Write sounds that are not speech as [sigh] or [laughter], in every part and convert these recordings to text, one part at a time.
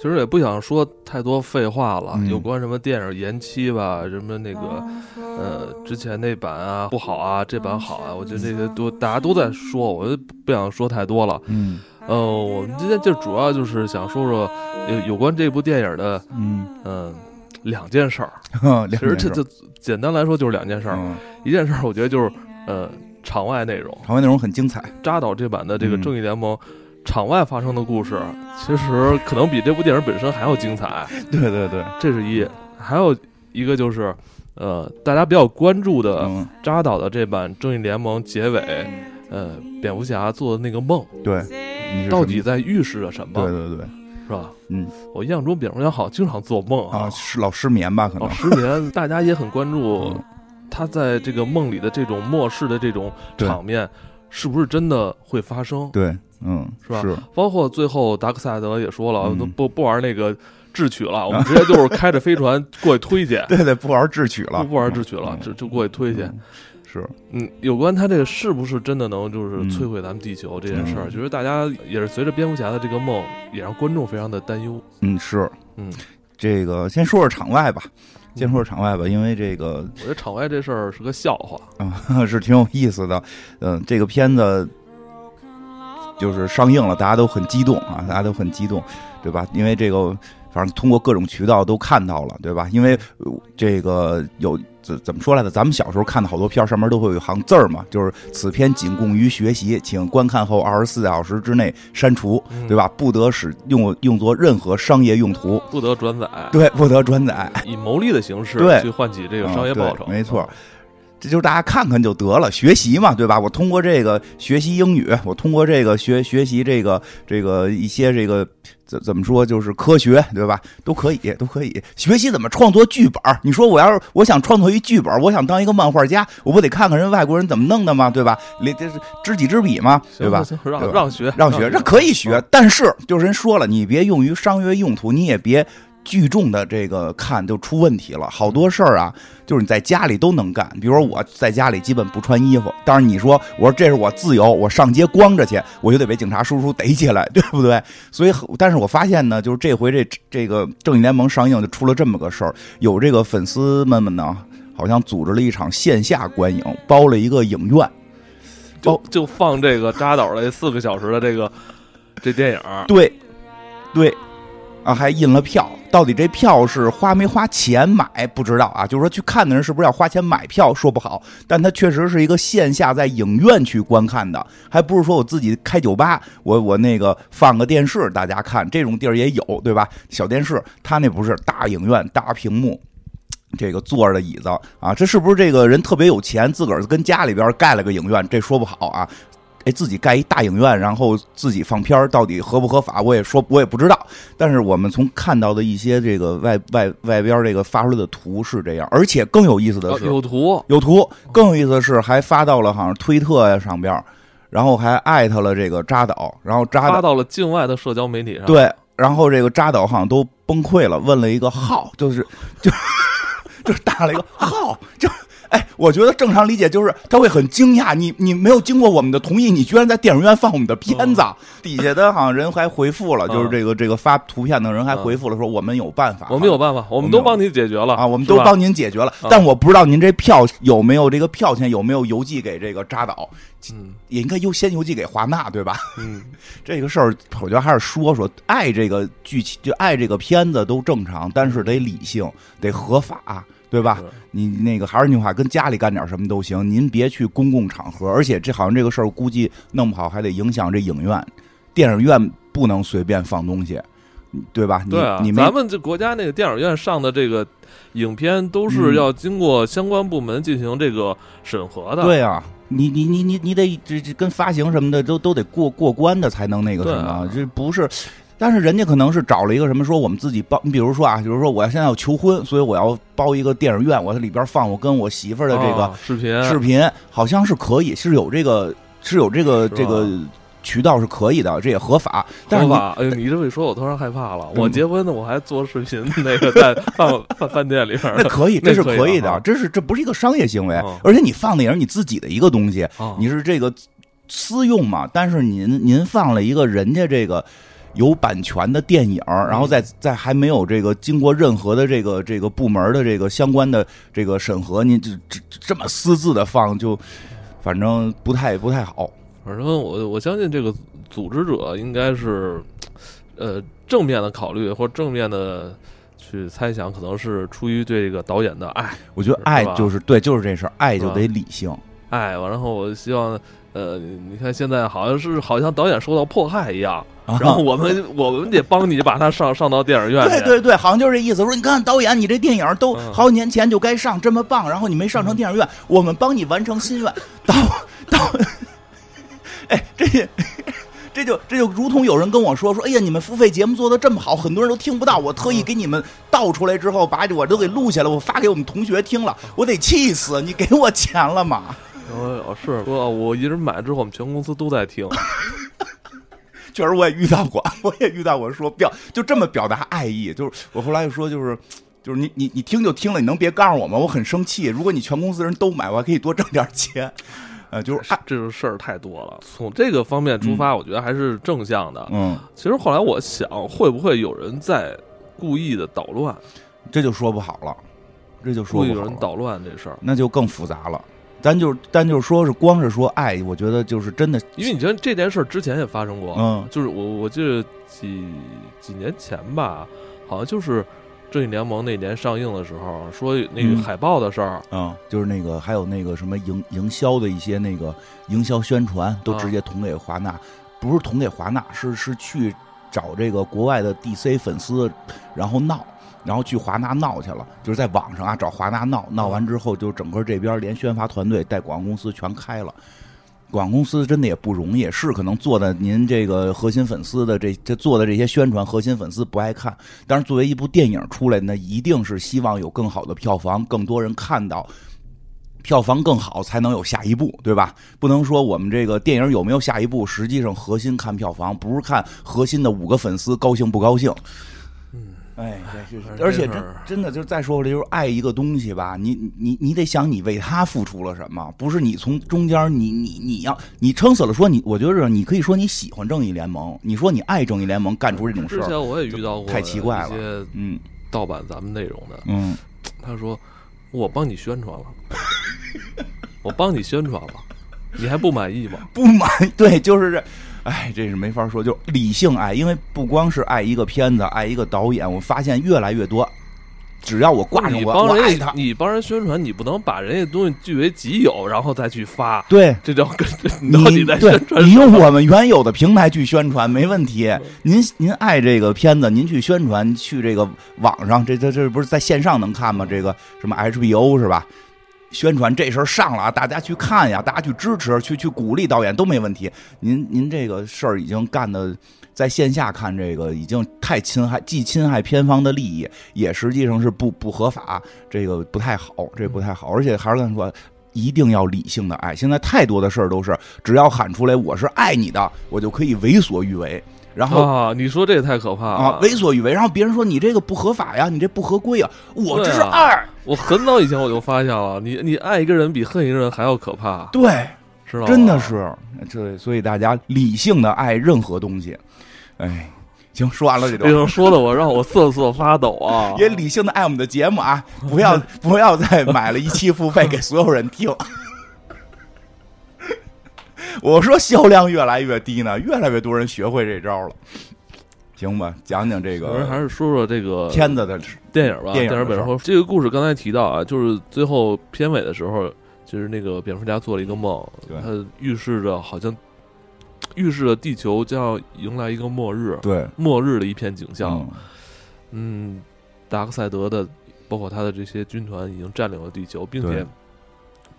其实也不想说太多废话了，嗯有关什么电影延期吧，什么那个呃之前那版啊不好啊，这版好啊，我觉得这些都大家都在说，我就不想说太多了。嗯呃，我们今天就主要就是想说说有有关这部电影的嗯，嗯、两件事儿。[laughs] 两其实这就简单来说就是两件事儿，嗯，一件事儿我觉得就是呃场外内容，场外内容很精彩，扎导这版的这个嗯正义联盟。场外发生的故事，其实可能比这部电影本身还要精彩。[laughs] 对对对，这是一，还有一个就是，呃，大家比较关注的嗯，扎导的这版《正义联盟》结尾，呃，蝙蝠侠做的那个梦，对，到底在预示着什么？对对对，是吧？嗯我印象中蝙蝠侠好像经常做梦啊，是老失眠吧？可能老，失眠，[laughs] 大家也很关注嗯他在这个梦里的这种末世的这种场面，是不是真的会发生？对，嗯，是吧？是，包括最后达克赛德也说了，嗯。都不不玩那个智取了，我们直接就是开着飞船过去推去，[laughs] 对对，不玩智取了，不不玩智取了，嗯。就就过去推去。嗯是，嗯，有关他这个是不是真的能就是嗯。摧毁咱们地球这件事儿，嗯。其实大家也是随着蝙蝠侠的这个梦，也让观众非常的担忧。嗯是，嗯，这个先说说场外吧，先说说场外吧，因为这个我觉得场外这事儿是个笑话。啊 [laughs] 是挺有意思的，嗯，这个片子就是上映了，大家都很激动啊，大家都很激动，对吧？因为这个。反正通过各种渠道都看到了，对吧？因为呃这个有怎怎么说来着？咱们小时候看的好多片儿上面都会有一行字儿嘛，就是此片仅供于学习，请观看后二十四小时之内删除，嗯对吧？不得使用用作任何商业用途，不得转载，对，不得转载。以牟利的形式对去换取这个商业报酬。没错啊这就是大家看看就得了，学习嘛，对吧？我通过这个学习英语，我通过这个学学习这个这个一些这个怎怎么说，就是科学，对吧？都可以，都可以学习怎么创作剧本。你说我要是我想创作一剧本，我想当一个漫画家，我不得看看人外国人怎么弄的吗？对吧？连这是知己知彼嘛，对吧？让让学让学，这可以学啊，但是就是人说了，你别用于商业用途，你也别聚众的这个看就出问题了。好多事儿啊，就是你在家里都能干。比如说我在家里基本不穿衣服，但是你说我说这是我自由，我上街光着去，我就得被警察叔叔逮起来，对不对？所以，但是我发现呢，就是这回这这个正义联盟上映就出了这么个事儿，有这个粉丝们们呢，好像组织了一场线下观影，包了一个影院。就就放这个扎导的四个小时的这个这电影，对，对，啊，还印了票。到底这票是花没花钱买不知道啊，就是说去看的人是不是要花钱买票说不好，但它确实是一个线下在影院去观看的，还不是说我自己开酒吧，我我那个放个电视大家看，这种地儿也有对吧？小电视，他那不是大影院大屏幕。这个坐着的椅子啊，这是不是这个人特别有钱，自个儿跟家里边盖了个影院？这说不好啊。哎，自己盖一大影院，然后自己放片儿，到底合不合法？我也说我也不知道。但是我们从看到的一些这个外外外边这个发出来的图是这样，而且更有意思的啊是，有图，有图，更有意思的是还发到了好像推特呀上边，然后还艾特了这个扎导，然后扎导发到了境外的社交媒体上。，对，然后这个扎导好像都崩溃了，问了一个号，就是就 [laughs] 就是打了一个号，就哎，我觉得正常理解就是他会很惊讶，你你没有经过我们的同意，你居然在电影院放我们的片子。底下的好像人还回复了，就是嗯这个这个发图片的人还回复了说我们有办法，我们有办法，我们都帮您解决了啊，我们都帮您解决了，啊但我不知道您这票有没有这个票钱有没有邮寄给这个扎导，嗯。也应该优先邮寄给华纳，对吧？嗯，[laughs] 这个事儿，我觉得还是说说爱这个剧情，就爱这个片子都正常，但是得理性，得合法，对吧？你那个还是那句话，跟家里干点什么都行，您别去公共场合。而且这好像这个事儿，估计弄不好还得影响这影院、电影院不能随便放东西，对吧？你对啊你，没咱们这国家那个电影院上的这个影片都是嗯要经过相关部门进行这个审核的。对啊，你你你你你得这这跟发行什么的都都得过过关的才能那个什么，啊这不是。但是人家可能是找了一个什么，说我们自己包，你比如说啊，比如说我要现在要求婚，所以我要包一个电影院，我在里边放我跟我媳妇儿的这个啊视频，视频，好像是可以，是有这个是有这个这个渠道是可以的，这也合法。但是你合法。哎呦，你这么一说，我突然害怕了。嗯我结婚呢，我还做视频，那个在饭饭 [laughs] 饭店里边儿那可以，这是可以的，这是这不是一个商业行为哦，而且你放的也是你自己的一个东西，啊你是这个私用嘛？但是您您放了一个人家这个有版权的电影，然后在在还没有这个经过任何的这个这个部门的这个相关的这个审核，您这这这么私自的放，就反正不太不太好。反正我我相信这个组织者应该是，呃，正面的考虑或正面的去猜想，可能是出于对这个导演的爱。我觉得爱就是对，就是这事儿，爱就得理性。爱，然后我希望，呃，你看现在好像是好像导演受到迫害一样，然后我们我们得帮你把他上上到电影院。对 [laughs] 对对，好像就是这意思。说你看导演，你这电影都好几年前就该上，这么棒，然后你没上成电影院，我们帮你完成心愿。导 [laughs] 导，[laughs] 哎，这这就这就如同有人跟我说说，哎呀，你们付费节目做的这么好，很多人都听不到，我特意给你们倒出来之后，把我都给录下来，我发给我们同学听了，我得气死！你给我钱了吗？哦，是哥，我一直买之后，我们全公司都在听。[laughs] 确实，我也遇到过，我也遇到过，说表就这么表达爱意，就是我后来就说，就是就是你你你听就听了，你能别告诉我吗？我很生气。如果你全公司人都买，我还可以多挣点钱。呃，就是这种事儿太多了。从这个方面出发，我觉得还是正向的。嗯，其实后来我想，会不会有人在故意的捣乱？这就说不好了，这就说不好。有人捣乱这事儿，那就更复杂了。咱就咱就说是光是说爱，我觉得就是真的，因为你觉得这件事之前也发生过，嗯，就是我我记得几几年前吧，好像就是《正义联盟》那年上映的时候，说那个海报的事儿，嗯，就是那个还有那个什么营营销的一些那个营销宣传，都直接捅给华纳，不是捅给华纳，是是去找这个国外的 DC 粉丝，然后闹。然后去华纳闹去了，就是在网上啊找华纳闹，闹完之后就整个这边连宣发团队带广告公司全开了。广告公司真的也不容易，是可能做的您这个核心粉丝的这这做的这些宣传，核心粉丝不爱看。但是作为一部电影出来，那一定是希望有更好的票房，更多人看到，票房更好才能有下一步，对吧？不能说我们这个电影有没有下一步，实际上核心看票房，不是看核心的五个粉丝高兴不高兴。哎，对，而且真真的，就是再说回来，就是爱一个东西吧，你你你得想你为他付出了什么，不是你从中间你你你要你撑死了说你，我觉得你可以说你喜欢正义联盟，你说你爱正义联盟，干出这种事儿，之前我也遇到过，太奇怪了，嗯，盗版咱们内容的，嗯，[tsk] 他说我帮你宣传了，我帮你宣传了，你还不满意吗？不满，对，就是这。哎，这是没法说，就理性爱，因为不光是爱一个片子，爱一个导演，我发现越来越多，只要我挂上我，我爱他，你帮人宣传，你不能把人家东西据为己有，然后再去发，对，这叫跟 [laughs] 你在宣传。你用我们原有的平台去宣传没问题。您您爱这个片子，您去宣传，去这个网上，这这这不是在线上能看吗？这个什么 HBO 是吧？宣传这事儿上了啊，大家去看呀，大家去支持，去去鼓励导演都没问题。您您这个事儿已经干的，在线下看这个已经太侵害，既侵害片方的利益，也实际上是不不合法，这个不太好，这不太好。而且还是跟你说，一定要理性的爱。现在太多的事儿都是，只要喊出来我是爱你的，我就可以为所欲为。然后啊，你说这也太可怕了啊！为所欲为，然后别人说你这个不合法呀，你这不合规啊，我这是爱。我很早以前我就发现了，你你爱一个人比恨一个人还要可怕。对，是吧？真的是，这所以大家理性的爱任何东西。哎，行，说完了这段，说的我让我瑟瑟发抖啊！[laughs] 也理性的爱我们的节目啊，不要不要再买了一期付费给所有人听。[laughs] 我说销量越来越低呢，越来越多人学会这招了。行吧，讲讲这个，还是说说这个片子的电影吧。电影本身，这个故事刚才提到啊，就是最后片尾的时候，就是那个蝙蝠侠做了一个梦，他预示着好像预示着地球将要迎来一个末日，对，末日的一片景象。嗯，达克赛德的，包括他的这些军团已经占领了地球，并且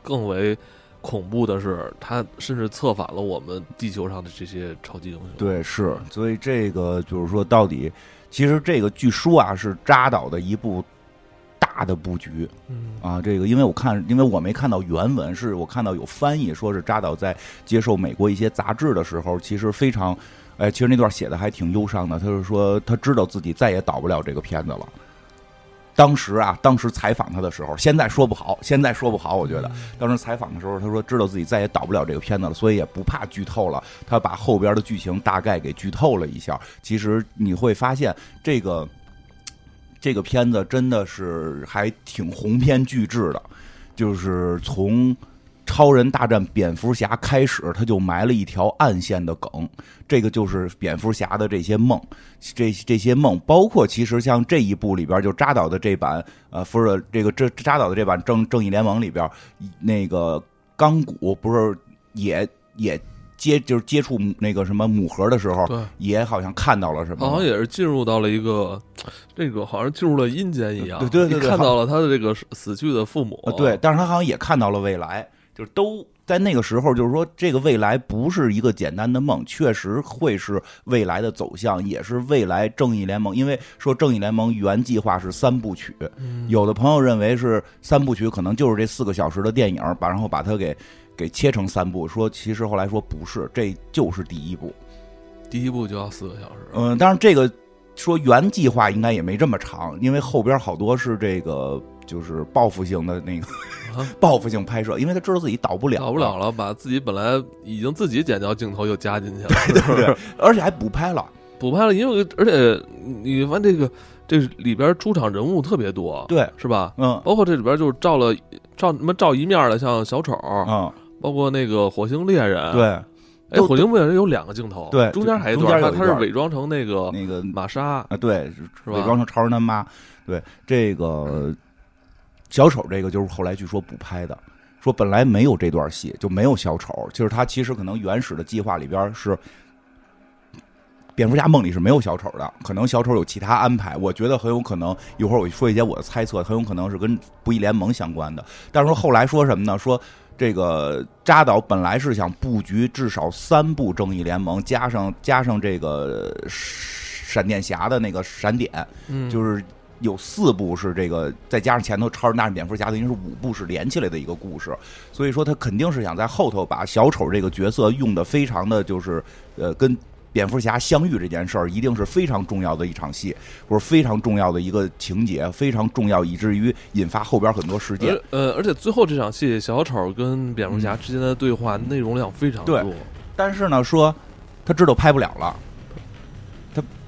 更为。恐怖的是，他甚至策反了我们地球上的这些超级英雄。对，是，所以这个就是说，到底其实这个据说啊，是扎导的一部大的布局。嗯啊，这个因为我看，因为我没看到原文，是我看到有翻译，说是扎导在接受美国一些杂志的时候，其实非常，哎，其实那段写的还挺忧伤的。他是说，他知道自己再也导不了这个片子了。当时啊，当时采访他的时候，现在说不好，现在说不好。我觉得当时采访的时候，他说知道自己再也导不了这个片子了，所以也不怕剧透了。他把后边的剧情大概给剧透了一下。其实你会发现，这个 [tsk] 这个片子真的是还挺鸿篇巨制的，就是从。超人大战蝙蝠侠开始，他就埋了一条暗线的梗，这个就是蝙蝠侠的这些梦，这这些梦，包括其实像这一部里边就扎导的这版，呃，不是这个这扎导的这版正正义联盟里边，那个钢骨不是也也接就是接触那个什么母盒的时候，也好像看到了什么，好像也是进入到了一个这个好像进入了阴间一样，对对对，看到了他的这个死去的父母，对，但是他好像也看到了未来。就是都在那个时候，就是说，这个未来不是一个简单的梦，确实会是未来的走向，也是未来正义联盟。因为说正义联盟原计划是三部曲，有的朋友认为是三部曲，可能就是这四个小时的电影，把然后把它给给切成三部。说其实后来说不是，这就是第一部，第一部就要四个小时。嗯，当然这个说原计划应该也没这么长，因为后边好多是这个。就是报复性的那个 [laughs] 报复性拍摄，因为他知道自己导不了，导不了了，把自己本来已经自己剪掉镜头又加进去了，对 [laughs] 对对，[laughs] 而且还补拍了，补拍了，因为而且你发现这个这里边出场人物特别多，对，是吧？嗯，包括这里边就是照了照什么照一面的，像小丑，嗯，包括那个火星猎人，对，哎，火星猎人有两个镜头，对，中间还一段，他他是伪装成那个那个玛莎啊，对，是吧？伪装成超人他妈，对，这个。小丑这个就是后来据说补拍的，说本来没有这段戏，就没有小丑。就是他其实可能原始的计划里边是蝙蝠侠梦里是没有小丑的，可能小丑有其他安排。我觉得很有可能，一会儿我说一些我的猜测，很有可能是跟不义联盟相关的。但是说后来说什么呢？说这个扎导本来是想布局至少三部正义联盟，加上加上这个闪电侠的那个闪点，就是。有四部是这个，再加上前头超人大战蝙蝠侠，等于是五部是连起来的一个故事。所以说他肯定是想在后头把小丑这个角色用的非常的就是，呃，跟蝙蝠侠相遇这件事儿，一定是非常重要的一场戏，或者非常重要的一个情节，非常重要，以至于引发后边很多事件。呃，而且最后这场戏，小丑跟蝙蝠侠之间的对话内容量非常多。但是呢，说他知道拍不了了。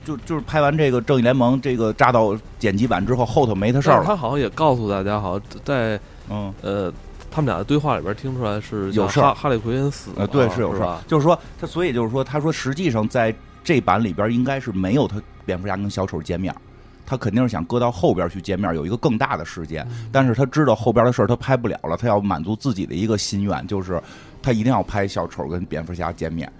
就就是拍完这个《正义联盟》这个扎到剪辑版之后，后头没他事儿了。他好像也告诉大家，好像在嗯呃他们俩的对话里边听出来是有事儿。哈利奎恩死了，对，是有事儿。就是说他，所以就是说，他说实际上在这版里边应该是没有他蝙蝠侠跟小丑见面，他肯定是想搁到后边去见面，有一个更大的事件。但是他知道后边的事儿他拍不了了，他要满足自己的一个心愿，就是他一定要拍小丑跟蝙蝠侠见面。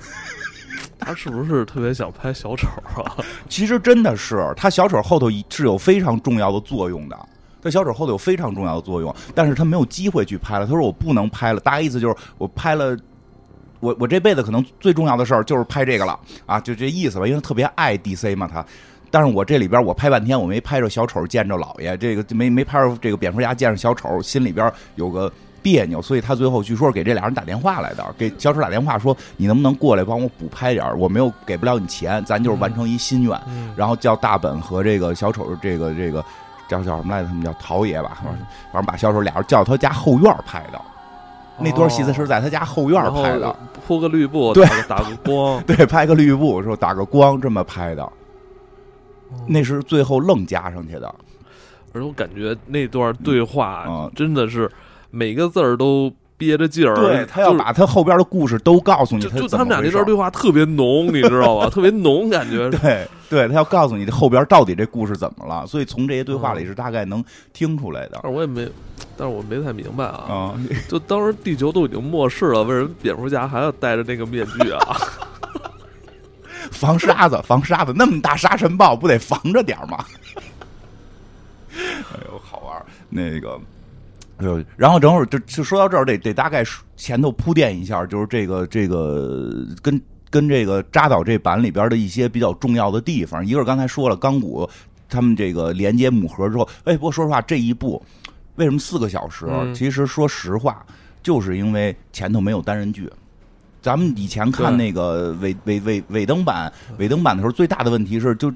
他是不是特别想拍小丑啊？[laughs] 其实真的是，他小丑后头是有非常重要的作用的。他小丑后头有非常重要的作用，但是他没有机会去拍了。他说我不能拍了，大概意思就是我拍了，我我这辈子可能最重要的事儿就是拍这个了啊，就这意思吧。因为特别爱 DC 嘛，他。但是我这里边我拍半天，我没拍着小丑见着老爷，这个没没拍着这个蝙蝠侠见着小丑，心里边有个。别扭，所以他最后据说是给这俩人打电话来的，给小丑打电话说：“你能不能过来帮我补拍点我没有给不了你钱，咱就是完成一心愿。”然后叫大本和这个小丑，这个这个叫叫什么来着？他们叫陶爷吧，反正把小丑俩人叫他家后院拍的。那段戏子是在他家后院拍的，铺个绿布，对，打个光，[laughs] 对，拍个绿布说打个光这么拍的。那是最后愣加上去的，而且我感觉那段对话真的是。每个字儿都憋着劲儿，对他要把他后边的故事都告诉你。就他们俩这段对话特别浓，你知道吧？[laughs] 特别浓，感觉。对，对他要告诉你后边到底这故事怎么了，所以从这些对话里是大概能听出来的。但是我也没，但是我没太明白啊。就当时地球都已经末世了，为什么蝙蝠侠还要戴着那个面具啊？[laughs] 防沙子，防沙子，那么大沙尘暴，不得防着点吗？[laughs] 哎呦，好玩那个。就然后正好就就说到这儿，得得大概前头铺垫一下，就是这个这个跟跟这个扎导这版里边的一些比较重要的地方。一个是刚才说了，钢骨他们这个连接母盒之后，哎，不过说实话，这一部为什么四个小时？其实说实话，就是因为前头没有单人剧。咱们以前看那个尾尾尾尾灯版尾灯版的时候，最大的问题是就。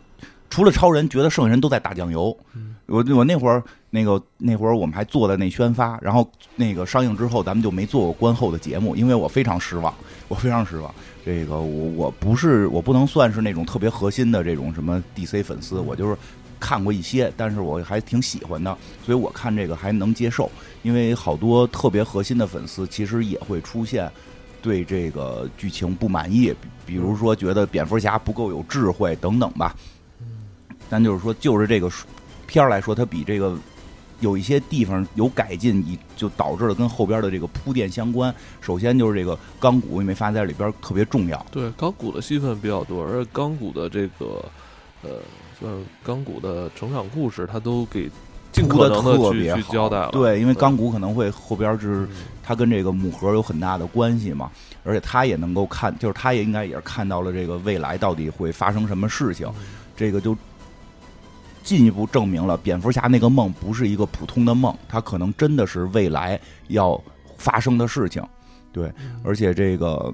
除了超人，觉得剩下人都在打酱油。嗯我我那会儿那个那会儿我们还做的那宣发，然后那个上映之后，咱们就没做过观后的节目，因为我非常失望，我非常失望。这个我我不是我不能算是那种特别核心的这种什么 DC 粉丝，我就是看过一些，但是我还挺喜欢的，所以我看这个还能接受。因为好多特别核心的粉丝其实也会出现对这个剧情不满意，比比如说觉得蝙蝠侠不够有智慧等等吧。但就是说，就是这个片儿来说，它比这个有一些地方有改进，以就导致了跟后边的这个铺垫相关。首先就是这个钢骨，你没发现在里边特别重要。对，钢骨的戏份比较多，而且钢骨的这个呃，算是钢骨的成长故事，他都给尽铺的可能的去特别好，去交代了。对，因为钢骨可能会后边是嗯他跟这个母盒有很大的关系嘛，而且他也能够看，就是他也应该也是看到了这个未来到底会发生什么事情，这个就进一步证明了蝙蝠侠那个梦不是一个普通的梦，它可能真的是未来要发生的事情。对，而且这个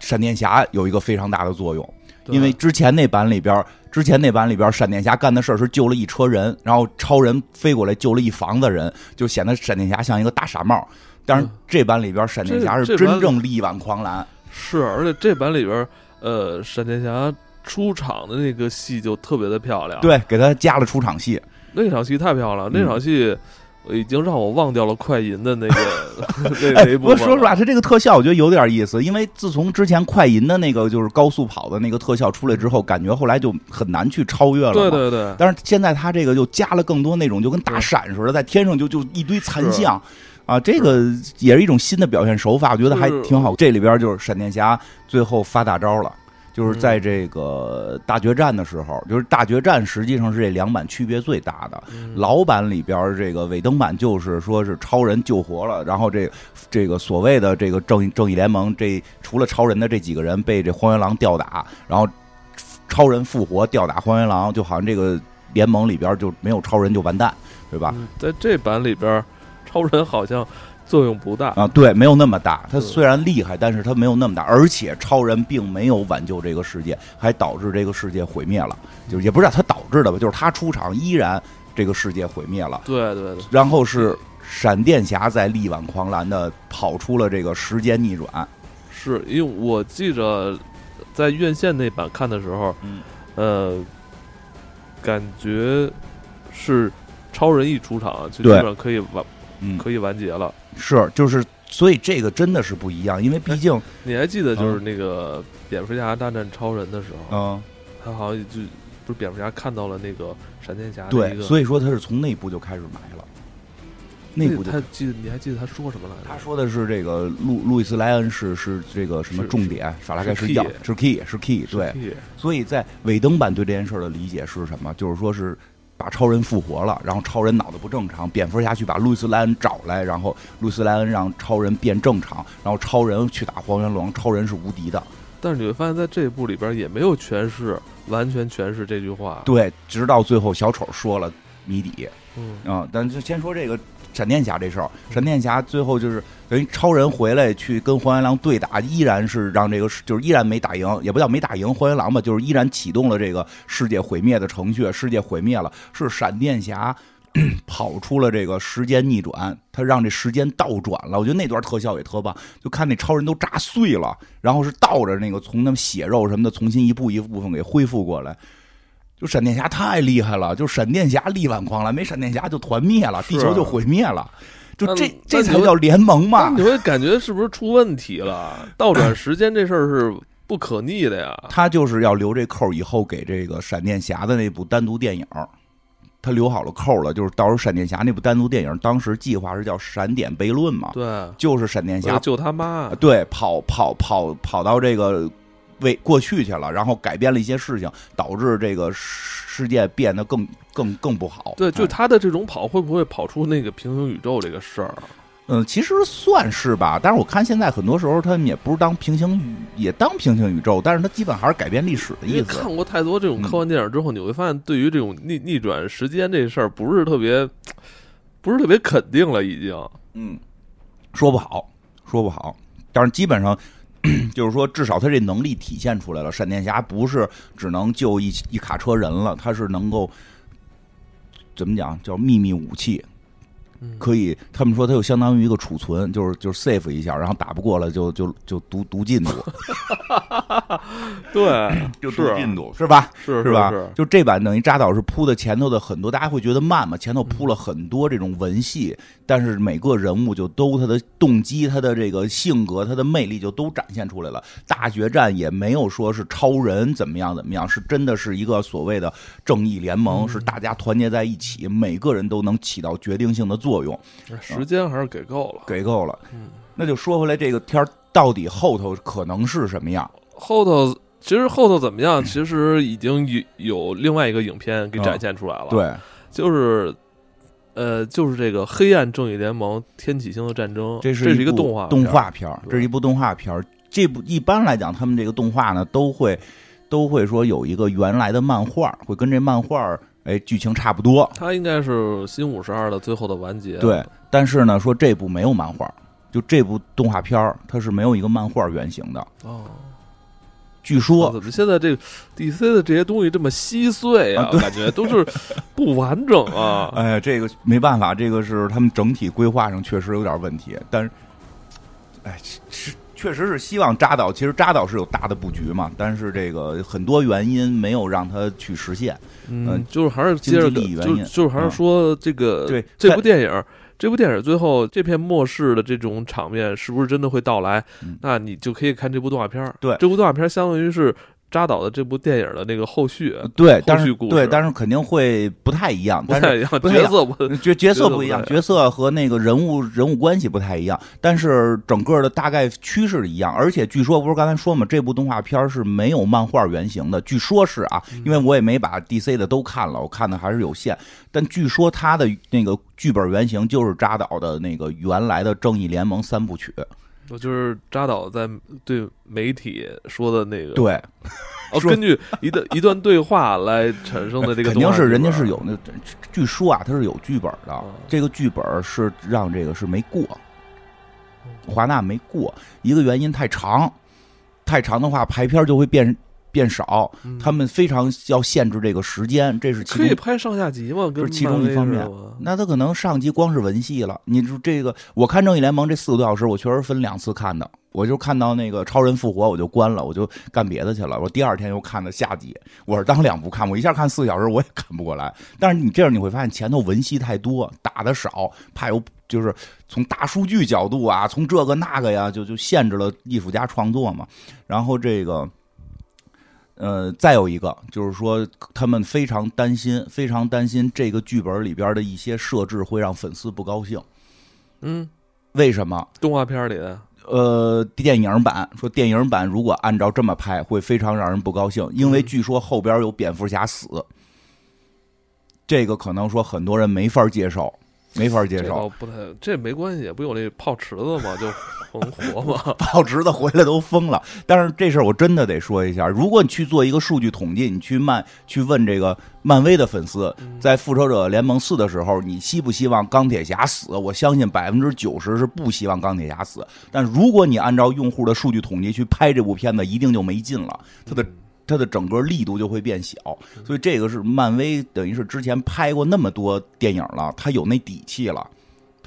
闪电侠有一个非常大的作用，因为之前那版里边，之前那版里边，闪电侠干的事儿是救了一车人，然后超人飞过来救了一房子人，就显得闪电侠像一个大傻帽。但是嗯这版里边，闪电侠是真正力挽狂澜。是，而且这版里边，呃，闪电侠出场的那个戏就特别的漂亮。，对，给他加了出场戏。那场戏太漂亮，那嗯场戏呃已经让我忘掉了快银的那个 [laughs] 那哎那一，部分了。不过说实话，他这个特效我觉得有点意思，因为自从之前快银的那个就是高速跑的那个特效出来之后，感觉后来就很难去超越了。对。对对，但是现在他这个就加了更多那种就跟大闪似的，在天上就就一堆残像。啊，这个也是一种新的表现手法，我觉得还挺好。这里边就是闪电侠最后发大招了，就是嗯在这个大决战的时候，就是大决战实际上是这两版区别最大的。嗯老版里边这个尾灯版就是说是超人救活了，然后这这个所谓的这个正义正义联盟，这除了超人的这几个人被这荒原狼吊打，然后超人复活吊打荒原狼，就好像这个联盟里边就没有超人就完蛋，对吧？嗯在这版里边，超人好像作用不大。啊，对，没有那么大。他虽然厉害，但是他没有那么大，而且超人并没有挽救这个世界，还导致这个世界毁灭了。就是也不是他导致的吧，就是他出场依然这个世界毁灭了。对对对，然后是闪电侠在力挽狂澜的跑出了这个时间逆转。是因为我记着在院线那版看的时候，嗯呃，感觉是超人一出场就基本上可以完嗯，可以完结了。是就是，所以这个真的是不一样，因为毕竟，你还记得就是那个蝙蝠侠大战超人的时候，嗯，他好像就不是蝙蝠侠看到了那个闪电侠对所以说他是从内部就开始埋了，内部他记得你还记得他说什么来着？他说的是这个路路易斯莱恩是是这个什么重点，法拉盖是是要 key 是 key 是 key 对所以在尾灯版对这件事儿的理解是什么？就是说是把超人复活了，然后超人脑子不正常，蝙蝠侠去把路易斯莱恩找来，然后路易斯莱恩让超人变正常，然后超人去打荒原狼，超人是无敌的。但是你会发现在这一部里边也没有诠释完全诠释这句话。对，直到最后小丑说了谜底嗯，啊、但是先说这个闪电侠这事儿，闪电侠最后就是等于超人回来去跟荒原狼对打，依然是让这个就是依然没打赢，也不叫没打赢荒原狼吧，就是依然启动了这个世界毁灭的程序，世界毁灭了，是闪电侠。[clears throat] 跑出了这个时间逆转，他让这时间倒转了。我觉得那段特效也特棒，就看那超人都炸碎了，然后是倒着那个从那么血肉什么的重新一步一部分给恢复过来。就闪电侠太厉害了，就闪电侠力挽狂澜，没闪电侠就团灭了，地球就毁灭了。就这这才叫联盟嘛你！会感觉是不是出问题了？倒转时间这事儿是不可逆的呀。[laughs] 他就是要留这扣，以后给这个闪电侠的那部单独电影，他留好了扣了。就是到时候闪电侠那部单独电影，当时计划是叫《闪点悖论》嘛，对，就是闪电侠救他妈。对跑跑跑跑到这个为过去去了，然后改变了一些事情，导致这个世界变得更更更不好。对，就哎他的这种跑，会不会跑出那个平行宇宙这个事儿啊？嗯，其实算是吧，但是我看现在很多时候他们也不是当平行宇，也当平行宇宙，但是他基本还是改变历史的因为意思。看过太多这种嗯科幻电影之后，你会发现，对于这种逆逆转时间这事儿，不是特别，不是特别肯定了，已经。嗯，说不好，说不好，但是基本上 [clears throat] 就是说至少他这能力体现出来了。闪电侠不是只能救一一卡车人了，他是能够怎么讲叫秘密武器。可以，他们说它就相当于一个储存，就是就是 save 一下，然后打不过了就就就读读进度，对，[coughs] 就读进度是吧？是是吧？就这版等于扎导是铺的前头的很多，大家会觉得慢嘛？前头铺了很多这种文戏，但是每个人物就都他的动机、他的这个性格、他的魅力就都展现出来了。大决战也没有说是超人怎么样怎么样，是真的是一个所谓的正义联盟，是大家团结在一起，每个人都能起到决定性的作。作用，时间还是给够了，给够了。嗯，那就说回来，这个天儿到底后头可能是什么样？后头其实后头怎么样？其实已经有有另外一个影片给展现出来了。对，就是呃，就是这个《黑暗正义联盟：天启星的战争》，这是一个动画动画片这是一部动画片儿这部一般来讲，他们这个动画呢，都会都会说有一个原来的漫画，会跟这漫画。哎，剧情差不多，它应该是新五十二的最后的完结。对，但是呢，说这部没有漫画，就这部动画片它是没有一个漫画原型的。哦，据说怎么现在这个 DC 的这些东西这么稀碎啊？感觉都是不完整啊！[laughs] 哎，这个没办法，这个是他们整体规划上确实有点问题。但是，哎，是。确实是希望扎导，其实扎导是有大的布局嘛，但是这个很多原因没有让他去实现。嗯，就是还是接着原因，就是还是说这个对这部电影，这部电影最后这片末世的这种场面是不是真的会到来？那你就可以看这部动画片对，这部动画片相当于是。扎导的这部电影的那个后续，对，但是对，但是肯定会不太一样，不太一样，角色不角角色不一样，角色和那个人物人物关系不太一样，但是整个的大概趋势一样。而且据说不是刚才说嘛，这部动画片是没有漫画原型的，据说是啊，因为我也没把 DC 的都看了，我看的还是有限。但据说他的那个剧本原型就是扎导的那个原来的《正义联盟》三部曲。我就是扎导在对媒体说的那个，对，哦，根据一段一段对话来产生的这个，肯定是人家是有那，据说啊，他是有剧本的，这个剧本是让这个是没过，华纳没过，一个原因太长，太长的话排片就会变。变少，他们非常要限制这个时间，这是可以拍上下集吗？这是其中一方面。那他可能上集光是文戏了。你说这个，我看《正义联盟》这四个多小时，我确实分两次看的。我就看到那个超人复活，我就关了，我就干别的去了。我第二天又看的下集，我是当两部看。我一下看四个小时，我也看不过来。但是你这样你会发现前头文戏太多，打的少，怕有就是从大数据角度啊，从这个那个呀，就就限制了艺术家创作嘛。然后这个。呃，再有一个就是说，他们非常担心，非常担心这个剧本里边的一些设置会让粉丝不高兴。嗯，为什么？动画片里的？呃，电影版说电影版如果按照这么拍，会非常让人不高兴，因为据说后边有蝙蝠侠死，这个可能说很多人没法接受。没法接受，不太，这没关系，不有那泡池子吗？就很火吗？泡池子回来都疯了。但是这事儿我真的得说一下，如果你去做一个数据统计，你去漫去问这个漫威的粉丝，在复仇者联盟四的时候，你希不希望钢铁侠死？我相信百分之九十是不希望钢铁侠死。但如果你按照用户的数据统计去拍这部片子，一定就没劲了。它的。它的整个力度就会变小，所以这个是漫威等于是之前拍过那么多电影了，他有那底气了，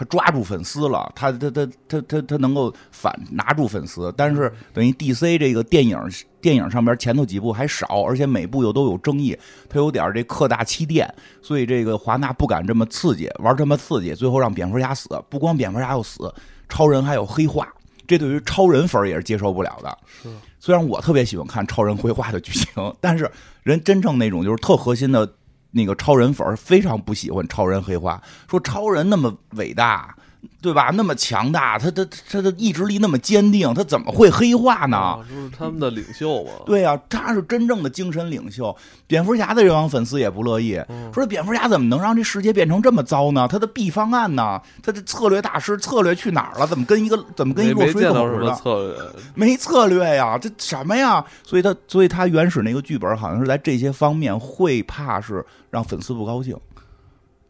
他抓住粉丝了，他他他他他他能够反拿住粉丝。但是等于 DC 这个电影电影上边前头几部还少，而且每部又都有争议，他有点这客大欺店，所以这个华纳不敢这么刺激，玩这么刺激，最后让蝙蝠侠死，不光蝙蝠侠要死，超人还有黑化，这对于超人粉也是接受不了的。是。虽然我特别喜欢看超人绘画的剧情，[laughs] 但是人真正那种就是特核心的那个超人粉非常不喜欢超人黑化，说超人那么伟大。对吧？那么强大，他他他的意志力那么坚定，他怎么会黑化呢？就是他们的领袖嘛。对呀，他是真正的精神领袖。蝙蝠侠的这帮粉丝也不乐意，说蝙蝠侠怎么能让这世界变成这么糟呢？他的 B 方案呢？他的策略大师策略去哪儿了？怎么跟一个怎么跟一个水狗似的？策略没策略呀？这什么呀？所以他所以他原始那个剧本好像是在这些方面会怕是让粉丝不高兴。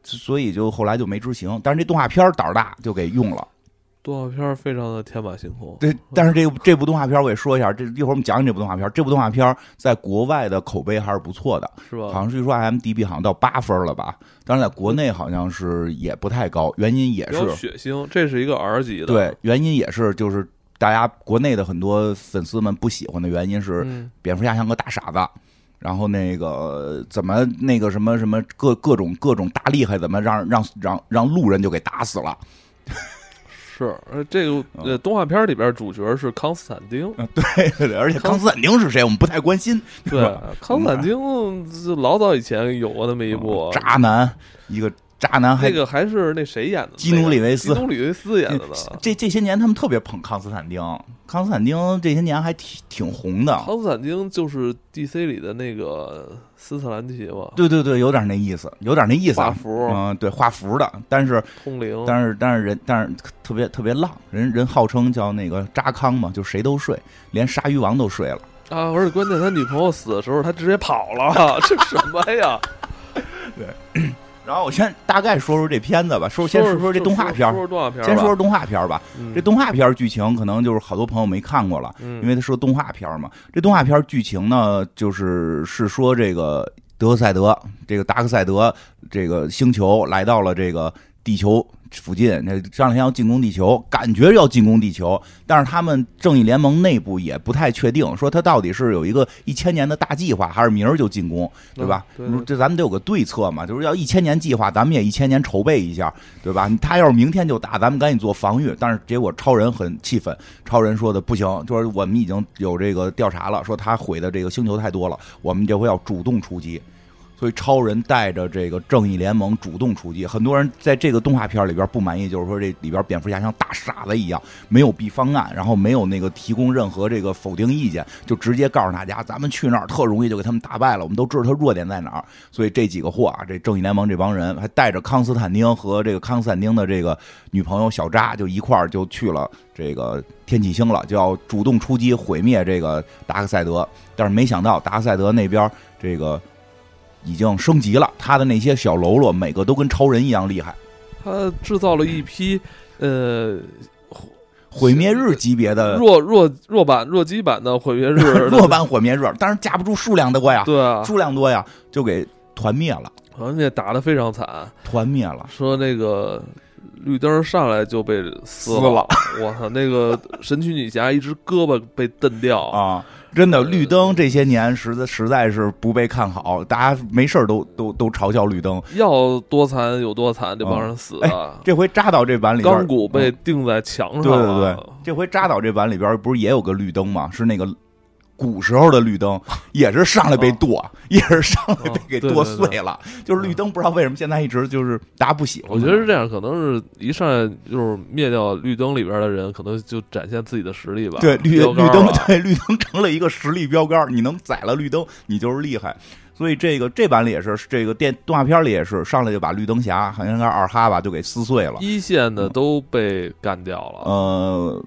所以就后来就没执行，但是这动画片胆儿大就给用了，动画片非常的天马行空。对，但是这这部动画片我也说一下，这一会儿我们讲讲这部动画片。这部动画片在国外的口碑还是不错的，是吧？好像据说 IMDB 好像到八分了吧？当然在国内好像是也不太高，原因也是血腥，这是一个 R 级的。对，原因也是就是大家国内的很多粉丝们不喜欢的原因是蝙蝠侠像个大傻子。然后那个怎么那个什么什么各各种各种大厉害，怎么让让让让路人就给打死了？是，这个呃动画片里边主角是康斯坦丁，对对，而且康斯坦丁是谁，我们不太关心。对，康斯坦丁老早以前有过那么一部渣男，一个。渣男，那个还是那谁演的？基努里维斯，基努里维斯演的呢。这这些年他们特别捧康斯坦丁，康斯坦丁这些年还挺挺红的。康斯坦丁就是 DC 里的那个斯特兰奇吧？对对对，有点那意思，有点那意思。画符，嗯，对，画符的，但是通灵，但是但是人但是特别特别浪，人人号称叫那个扎康嘛，就谁都睡，连鲨鱼王都睡了啊！而且关键他女朋友死的时候，他直接跑了，[laughs] 这什么呀？对。然后我先大概说说这片子吧，说先说说这动画片说说动画片先说说动画片吧。这动画片剧情可能就是好多朋友没看过了，因为它是动画片嘛。这动画片剧情呢，就是是说这个德克赛德，这个达克赛德这个星球来到了这个地球。附近那这两天要进攻地球，感觉要进攻地球，但是他们正义联盟内部也不太确定，说他到底是有一个一千年的大计划，还是明儿就进攻，对吧？这咱们得有个对策嘛，就是要一千年计划，咱们也一千年筹备一下，对吧？他要是明天就打，咱们赶紧做防御。但是结果超人很气愤，超人说的不行，就是我们已经有这个调查了，说他毁的这个星球太多了，我们这回要主动出击。所以超人带着这个正义联盟主动出击，很多人在这个动画片里边不满意，就是说这里边蝙蝠侠像大傻子一样，没有 B 方案，然后没有那个提供任何这个否定意见，就直接告诉大家，咱们去那儿特容易就给他们打败了，我们都知道他弱点在哪儿。所以这几个货啊，这正义联盟这帮人还带着康斯坦丁和这个康斯坦丁的这个女朋友小扎，就一块儿就去了这个天启星了，就要主动出击毁灭这个达克赛德。但是没想到达克赛德那边这个。已经升级了，他的那些小喽啰每个都跟超人一样厉害。他制造了一批呃毁灭日级别的弱弱弱版弱鸡版的毁灭日，[laughs] 弱版毁灭日，但是架不住数量多呀，对啊，数量多呀，就给团灭了，团灭打的非常惨，团灭了。说那个绿灯上来就被撕了，[laughs] 我操，那个神奇女侠一只胳膊被蹬掉。啊。真的，绿灯这些年实在实在是不被看好，大家没事都都都嘲笑绿灯，要多惨有多惨，这帮人死了。这回扎导这版里边，钢骨被钉在墙上。对对对，这回扎导这版里边不是也有个绿灯吗？是那个。古时候的绿灯 [laughs] 也是上来被剁，也是上来被给剁碎了。就是绿灯不知道为什么现在一直就是大家不喜欢。我觉得是这样，可能是一上来就是灭掉绿灯里边的人，可能就展现自己的实力吧。对绿绿灯，对绿灯成了一个实力标杆，你能宰了绿灯，你就是厉害。所以这个这版里也是，这个电动画片里也是，上来就把绿灯侠好像是二哈吧，就给撕碎了。一线的都被干掉了。呃。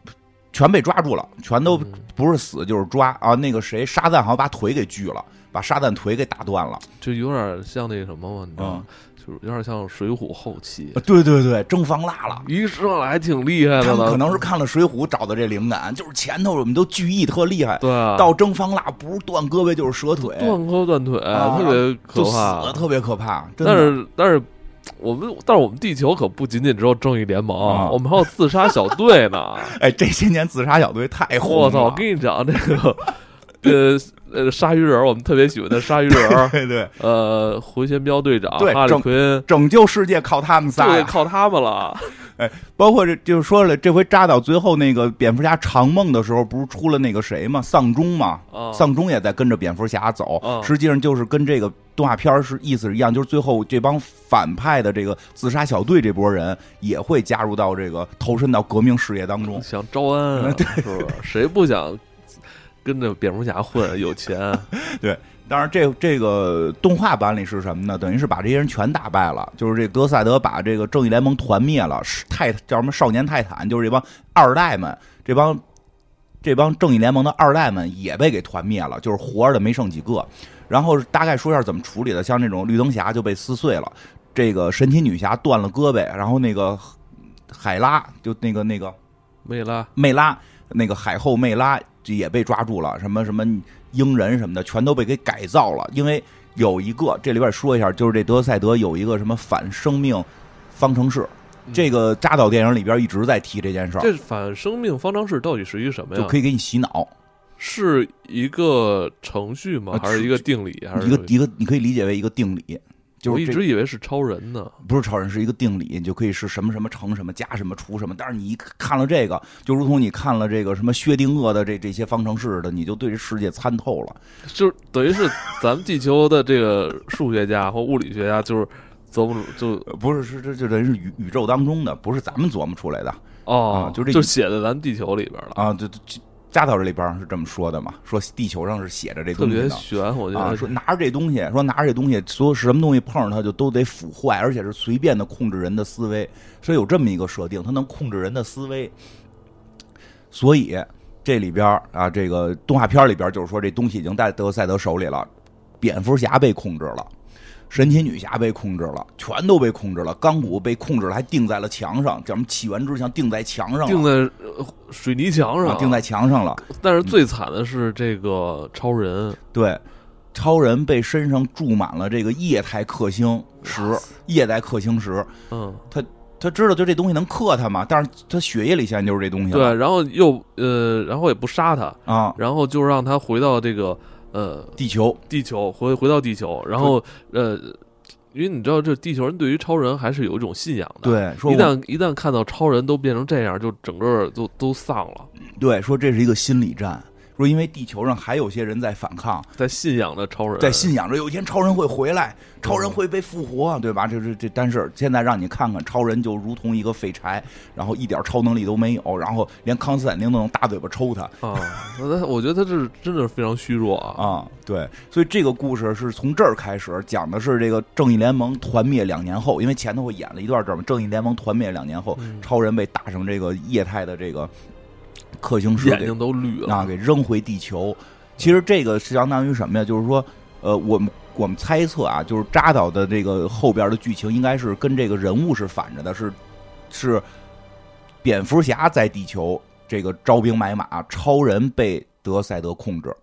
全被抓住了，全都不是死就是抓啊！那个谁，沙赞好像把腿给锯了，把沙赞腿给打断了，就有点像那什么嘛，你知道，就是有点像水浒后期。对对对，蒸方腊了，一上来还挺厉害的。他们可能是看了水浒找的这灵感，就是前头我们都聚义特厉害，对，到蒸方腊不是断胳膊就是折腿，断胳膊断腿，啊特别可怕，特别可怕。但是但是。[tsk] 我们，但是我们地球可不仅仅只有正义联盟，我们还有自杀小队呢。[laughs] 哎，这些年自杀小队太火了。我操！我跟你讲，这个，呃呃，鲨鱼人，我们特别喜欢的鲨鱼人，[laughs] 对对。呃，回旋镖队长，哈里奎恩，拯救世界靠他们仨，对，靠他们了。哎，包括这就是说了，这回扎到最后那个蝙蝠侠长梦的时候，不是出了那个谁吗？丧钟吗？丧钟也在跟着蝙蝠侠走，实际上就是跟这个动画片是意思是一样，就是最后这帮反派的这个自杀小队这波人也会加入到这个投身到革命事业当中，[laughs] 想招安，[laughs] 是不是？谁不想跟着蝙蝠侠混？有钱，[laughs] 对。当然，这这个动画版里是什么呢？等于是把这些人全打败了，就是这德赛德把这个正义联盟团灭了，泰叫什么少年泰坦，就是这帮二代们，这帮这帮正义联盟的二代们也被给团灭了，就是活着的没剩几个。然后大概说一下怎么处理的，像这种绿灯侠就被撕碎了，这个神奇女侠断了胳膊，然后那个海拉就那个那个梅拉，梅拉那个海后梅拉也被抓住了，什么什么鹰人什么的，全都被给改造了。因为有一个这里边说一下，就是这德赛德有一个什么反生命方程式，这个扎导电影里边一直在提这件事儿。这反生命方程式到底是一个什么呀？就可以给你洗脑，是一个程序吗？还是一个定理？还是一个一个？你可以理解为一个定理。我一直以为是超人呢，不是超人，是一个定理，你就可以是什么什么乘什么加什么除什么。但是你一看了这个，就如同你看了这个什么薛定谔的这这些方程式的，你就对这世界参透了。就等于是咱们地球的这个数学家或物理学家，就是琢磨就不是是这就等于是宇宇宙当中的，不是咱们琢磨出来的哦，就这就写在咱地球里边了啊，就就。加到这里边是这么说的嘛？说地球上是写着这东西的，特别悬。我觉得说拿着这东西，说拿着这东西，所有什么东西碰上它就都得腐坏，而且是随便的控制人的思维。所以有这么一个设定，它能控制人的思维。所以这里边啊，这个动画片里边就是说，这东西已经在德赛德手里了，蝙蝠侠被控制了。神奇女侠被控制了，全都被控制了。钢骨被控制了，还钉在了墙上，叫什么起源之墙钉在墙上了，钉在水泥墙上，钉在墙上了。但是最惨的是这个超人，对，超人被身上注满了这个液态克星石，液态克星石。嗯，他他知道就这东西能克他嘛，但是他血液里现在就是这东西。对，然后又呃，然后也不杀他啊，然后就让他回到这个。呃，地球，地球回回到地球，然后呃，因为你知道，这地球人对于超人还是有一种信仰的。对，说一旦一旦看到超人都变成这样，就整个都都丧了。对，说这是一个心理战。说，因为地球上还有些人在反抗，在信仰着超人，在信仰着有一天超人会回来，超人会被复活，对吧？这这这，但是现在让你看看，超人就如同一个废柴，然后一点超能力都没有，然后连康斯坦丁都能大嘴巴抽他啊！那我觉得他这是真的是非常虚弱啊！啊，对，所以这个故事是从这儿开始讲的是这个正义联盟团灭两年后，因为前头会演了一段这儿嘛，正义联盟团灭两年后，超人被打成这个液态的这个。克星石眼睛都绿了啊！给扔回地球。其实这个是相当于什么呀？就是说，呃，我们我们猜测啊，就是扎导的这个后边的剧情应该是跟这个人物是反着的，是是蝙蝠侠在地球这个招兵买马，超人被德赛德控制。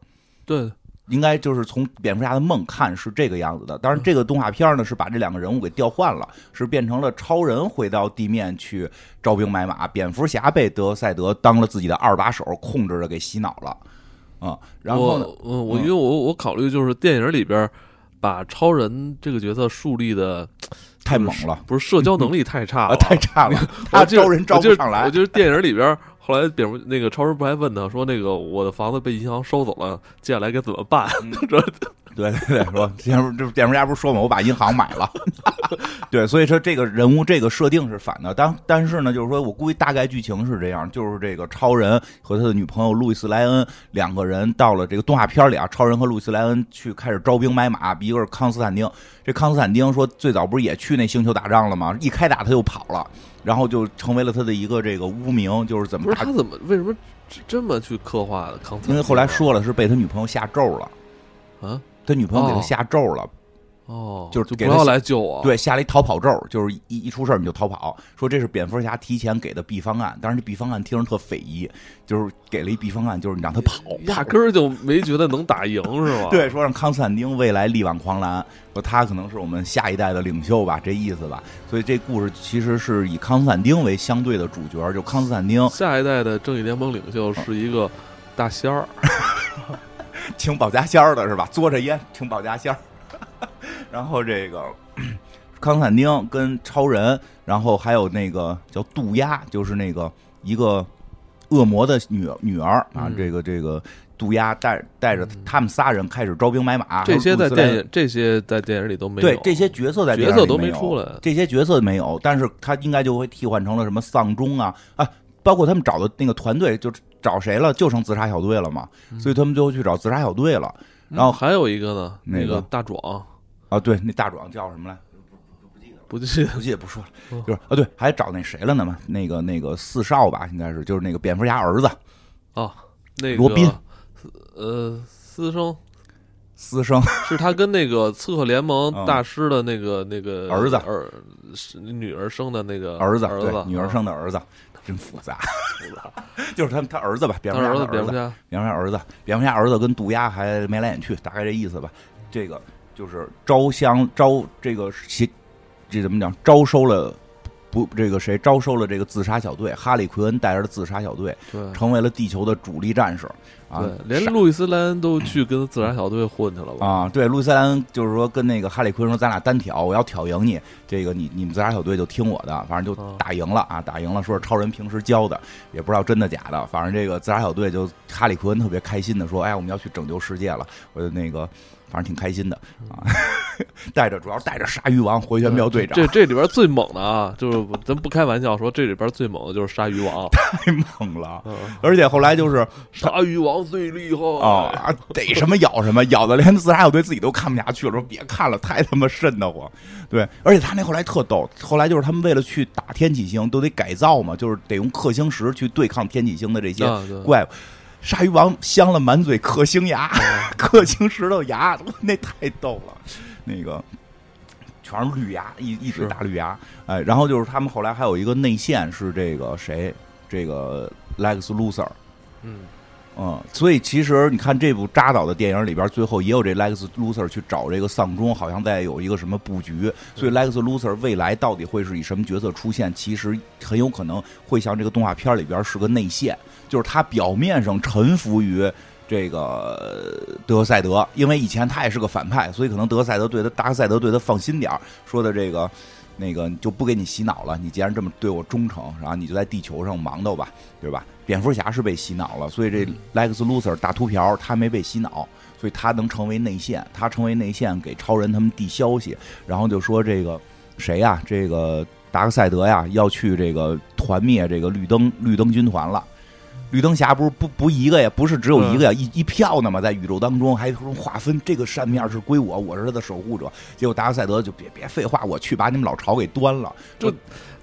对。应该就是从蝙蝠侠的梦看是这个样子的，当然这个动画片呢是把这两个人物给调换了，是变成了超人回到地面去招兵买马，蝙蝠侠被德赛德当了自己的二把手，控制着给洗脑了，啊，然后呢，嗯，我因为我我考虑就是电影里边把超人这个角色树立的太猛了，不是社交 [laughs] 能力太差了，太差了，他招人招不上来，我就是电影里边。后来，蝙蝠那个超人不还问他说：“那个我的房子被银行收走了，接下来该怎么办？” [laughs] 对对对，说蝙蝠这蝙蝠侠不是说嘛，我把银行买了。[laughs] 对，所以说这个人物这个设定是反的。但但是呢，就是说我估计大概剧情是这样：就是这个超人和他的女朋友路易斯莱恩两个人到了这个动画片里啊，超人和路易斯莱恩去开始招兵买马。一个是康斯坦丁，这康斯坦丁说最早不是也去那星球打仗了吗？一开打他就跑了。然后就成为了他的一个这个污名，就是怎么不是他怎么为什么这么去刻画的？康因为后来说了是被他女朋友下咒了，啊，他女朋友给他下咒了。哦，就是不要来救我。对，下了一逃跑咒，就是一一出事你就逃跑。说这是蝙蝠侠提前给的 B 方案，但是这 B 方案听着特匪夷，就是给了一 B 方案，就是你让他跑，压根儿就没觉得能打赢，[laughs] 是吧？对，说让康斯坦丁未来力挽狂澜，说他可能是我们下一代的领袖吧，这意思吧。所以这故事其实是以康斯坦丁为相对的主角，就康斯坦丁下一代的正义联盟领袖是一个大仙儿，[laughs] 请保家仙儿的是吧？嘬着烟请保家仙儿。[laughs] 然后这个 [clears throat] 康斯坦丁跟超人，然后还有那个叫杜鸦，就是那个一个恶魔的女女儿啊。这个这个杜鸦带带着他们仨人开始招兵买马。这些在电影这些在电影里都没有。对这些角色在电角色都没出来，这些角色没有，但是他应该就会替换成了什么丧钟啊啊，包括他们找的那个团队就找谁了，就剩自杀小队了嘛。所以他们最后去找自杀小队了。然后还有一个呢，那个大壮。啊，对，那大壮叫什么来？不记得，不记得，不记得，不说了。就是啊，对，还找那谁了呢嘛？那个那个四少吧，应该是，就是那个蝙蝠侠儿子。哦，那个罗宾，呃，私生，私生 [laughs] 是他跟那个刺客联盟大师的那个那个儿子儿女儿生的那个儿子，儿子，女儿生的儿子。真复杂，[laughs] 就是他他儿子吧，蝙蝠侠儿子，蝙蝠侠，蝙蝠侠儿子，蝙蝠侠儿子跟渡鸦还眉来眼去，大概这意思吧。这个就是招香招这个协，这怎么讲？招收了不这个谁招收了这个自杀小队，哈里奎恩带着的自杀小队，对成为了地球的主力战士啊对，，连路易斯莱恩都去跟自杀小队混去了吧？啊，对，路易斯兰就是说跟那个哈里奎恩说，咱俩单挑，我要挑赢你，这个你你们自杀小队就听我的，反正就嗯打赢了啊，打赢了，说是超人平时教的，也不知道真的假的，反正这个自杀小队就哈里奎恩特别开心的说，哎，我们要去拯救世界了，我就那个反正挺开心的啊，[laughs] 带着主要带着鲨鱼王回旋镖队长，这这里边最猛的啊，就是咱不开玩笑说，这里边最猛的就是鲨鱼王。[laughs] 太猛了，嗯而且后来就是鲨鱼王最厉害哦啊，逮什么咬什么，咬的连自杀小队自己都看不下去了，说别看了，太他妈瘆得慌。对，而且他那后来特逗，后来就是他们为了去打天启星，都得改造嘛，就是得用氪星石去对抗天启星的这些怪物。鲨鱼王镶了满嘴克星牙，克星石头牙，[laughs] 那太逗了。那个全是绿牙，一一直大绿牙。哎，然后就是他们后来还有一个内线是这个谁，这个 Lex Luthor。嗯，嗯，所以其实你看这部扎导的电影里边，最后也有这 Lex Luthor 去找这个丧钟，好像在有一个什么布局。所以 Lex Luthor 未来到底会是以什么角色出现，其实很有可能会像这个动画片里边是个内线，就是他表面上臣服于。这个德克赛德，因为以前他也是个反派，所以可能德克赛德对他达克赛德对他放心点儿说的这个那个就不给你洗脑了。你既然这么对我忠诚，然后你就在地球上忙叨吧，对吧？蝙蝠侠是被洗脑了，所以这 Lex Luthor 大秃瓢他没被洗脑，所以他能成为内线，他成为内线给超人他们递消息，然后就说这个谁呀、这个达克赛德呀要去这个团灭这个绿灯绿灯军团了。绿灯侠不是不不一个呀，不是只有一个呀，一一票呢嘛，在宇宙当中还说划分这个扇面是归我，我是他的守护者。结果达克赛德就别别废话，我去把你们老巢给端了。就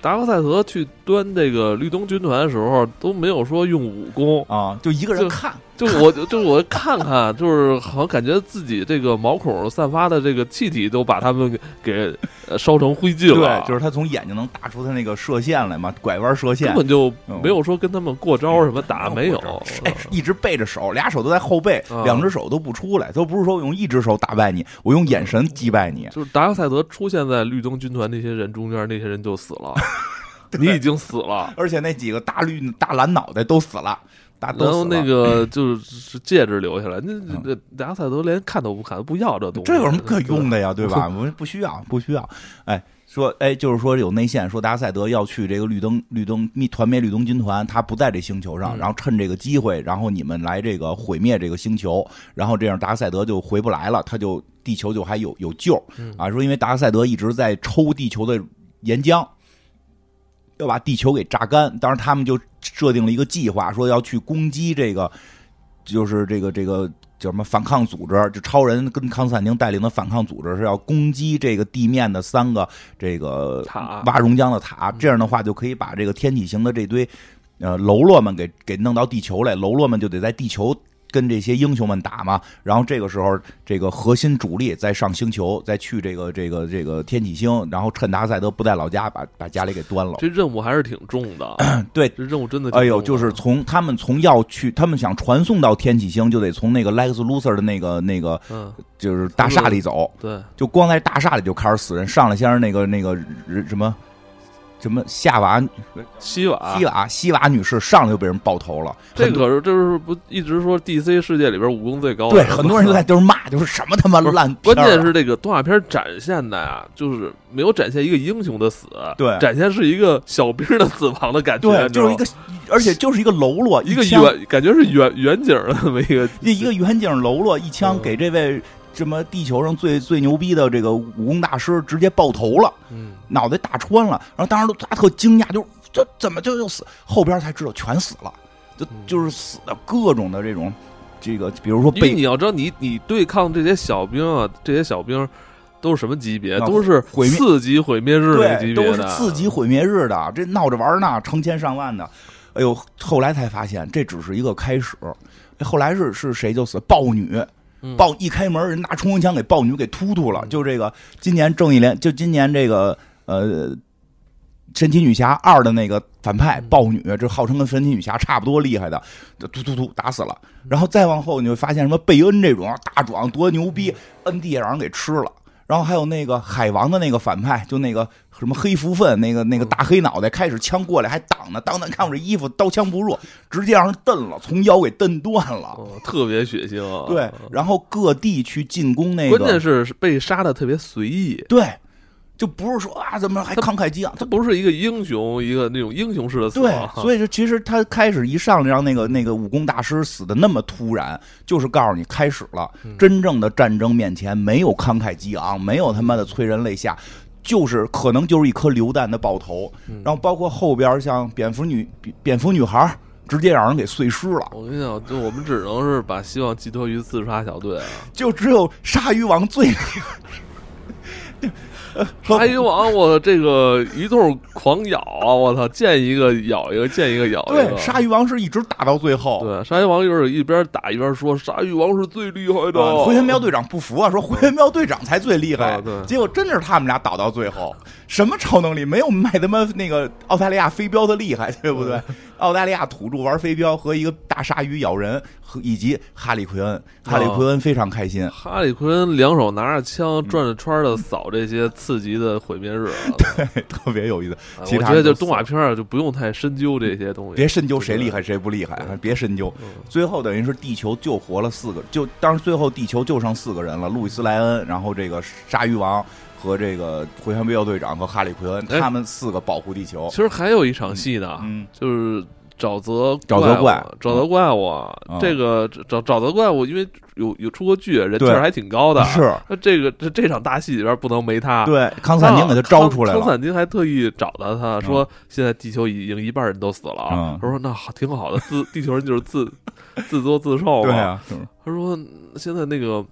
达克赛德去端这个绿灯军团的时候，都没有说用武功，啊，就一个人看，就我就我看看，就是好像感觉自己这个毛孔散发的这个气体都把他们给给烧成灰烬了，对，就是他从眼睛能打出他那个射线来嘛，拐弯射线根，本就没有说跟他们过招什么打，没有。哎，一直背着手，俩手都在后背，啊两只手都不出来，都不是说我用一只手打败你，我用眼神击败你。就是达克赛德出现在绿灯军团那些人中间，那些人就死了，[laughs] 你已经死了。而且那几个大绿大蓝脑袋都死了，然后。那个 [clears throat] 就是戒指留下来，那那达克赛德连看都不看，不要这东西。这有什么可用的呀？[laughs] 对吧？我们不需要，不需要。哎，说哎，就是说有内线，说达克赛德要去这个绿灯绿灯灭团灭绿灯军团，他不在这星球上，嗯然后趁这个机会，然后你们来这个毁灭这个星球，然后这样达克赛德就回不来了，他就地球就还有有救嗯啊。说因为达克赛德一直在抽地球的岩浆。要把地球给榨干，当时他们就设定了一个计划，说要去攻击这个，就是这个这个叫什么反抗组织，就超人跟康斯坦丁带领的反抗组织是要攻击这个地面的三个这个塔挖熔浆的塔，这样的话就可以把这个天体型的这堆呃喽啰们给给弄到地球来，喽啰们就得在地球。跟这些英雄们打嘛，然后这个时候，这个核心主力再上星球，再去这个这个这个天启星，然后趁达克赛德不在老家，把把家里给端了。这任务还是挺重的。[clears throat] 对，这任务真的。哎呦，就是从他们从要去，他们想传送到天启星，就得从那个 Lex Luthor 的那个那个嗯，就是大厦里走，对，就光在大厦里就开始死人。上来先是那个那个人什么什么夏娃西瓦。西瓦西瓦女士上来就被人爆头了，这可是这是不一直说 DC 世界里边武功最高的对很多人都在就是骂，就是什么他妈烂啊，关键是这个动画片展现的呀，就是没有展现一个英雄的死，对。展现是一个小兵的死亡的感觉，对，就是一个，而且就是一个喽啰，一个远，感觉是远远景的那么一个，一一个远景喽啰一枪嗯。给这位什么地球上最最牛逼的这个武功大师直接爆头了。嗯，脑袋打穿了，然后当时都大家特惊讶，就是这怎么就就死？后边才知道全死了，就嗯就是死的各种的这种，这个比如说被你要知道，你你对抗这些小兵啊，这些小兵都是什么级别？啊都是毁灭四级毁灭日的级别的，是四级毁灭日的，这闹着玩呢，成千上万的。哎呦，后来才发现这只是一个开始，哎后来是是谁就死？豹女。嗯豹一开门，人拿冲锋枪给豹女给突突了。就这个，今年正义联，就今年这个呃，神奇女侠二的那个反派豹女，这号称跟神奇女侠差不多厉害的，突突突打死了。然后再往后，你会发现什么贝恩这种大壮多牛逼，摁地也让人给吃了。然后还有那个海王的那个反派，就那个什么黑福分，那个那个大黑脑袋，开始枪过来还挡呢，当当看我这衣服刀枪不入，直接让人蹬了，从腰给蹬断了，特别血腥。啊。对，然后各地去进攻那个，关键是被杀的特别随意。对。就不是说啊，怎么还慷慨激昂？他不是一个英雄，一个那种英雄式的死。对，所以就其实他开始一上来让那个那个武功大师死的那么突然，就是告诉你开始了真正的战争面前没有慷慨激昂，没有他妈的催人泪下，就是可能就是一颗榴弹的爆头。然后包括后边像蝙蝠女蝙蝠女孩，直接让人给碎尸了。我跟你讲，就我们只能是把希望寄托于自杀小队啊，就只有鲨鱼王最 [laughs] 鲨鱼王，我这个一通狂咬啊！我操，见一个咬一个，见一个咬一个。对，鲨鱼王是一直打到最后。对，鲨鱼王就是一边打一边说：“鲨鱼王是最厉害的。”回旋镖队长不服啊，说：“回旋镖队长才最厉害。”对，结果真的是他们俩打到最后，什么超能力没有卖他妈那个澳大利亚飞镖的厉害，[laughs] 对不对？澳大利亚土著玩飞镖和一个大鲨鱼咬人，和以及哈利奎恩，哈利奎恩非常开心。哈利奎恩两手拿着枪转着圈的扫这些刺激的毁灭日，[laughs] 对，特别有意思。我觉得就动画片就不用太深究这些东西，别深究谁厉害谁不厉害，别深究。最后等于是地球救活了四个，就当时最后地球就剩四个人了：路易斯莱恩，然后这个鲨鱼王和这个回旋镖队长和哈利奎恩，他们四个保护地球。其实还有一场戏呢，就是。沼泽沼泽怪，沼泽怪物，这个沼沼泽怪物，因为有有出过剧，人气还挺高的。是，那这个这这场大戏里边不能没他。对，康斯坦丁给他招出来了。康斯坦丁还特意找到他说：“现在地球已经一半人都死了。”他说：“那好，挺好的，自地球人就是自自作自受对啊，他说：“现在那个。”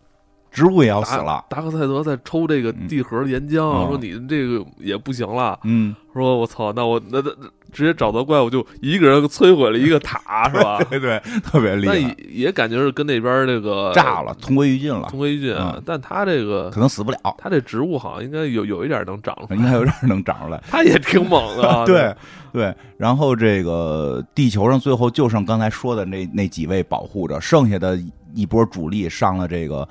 植物也要死了。达克赛德在抽这个地核岩浆，说你这个也不行了。嗯，说我操，那我那那直接找到怪物，就一个人摧毁了一个塔，是吧？[laughs] 对对，特别厉害。那也感觉是跟那边这个炸了，同归于尽了，同归于尽。但他这个可能死不了，他这植物好像应该有有一点能长出来，应该有点能长出来。[laughs] 他也挺猛的，[laughs] 对对。然后这个地球上最后就剩刚才说的那那几位保护着，剩下的一波主力上了这个。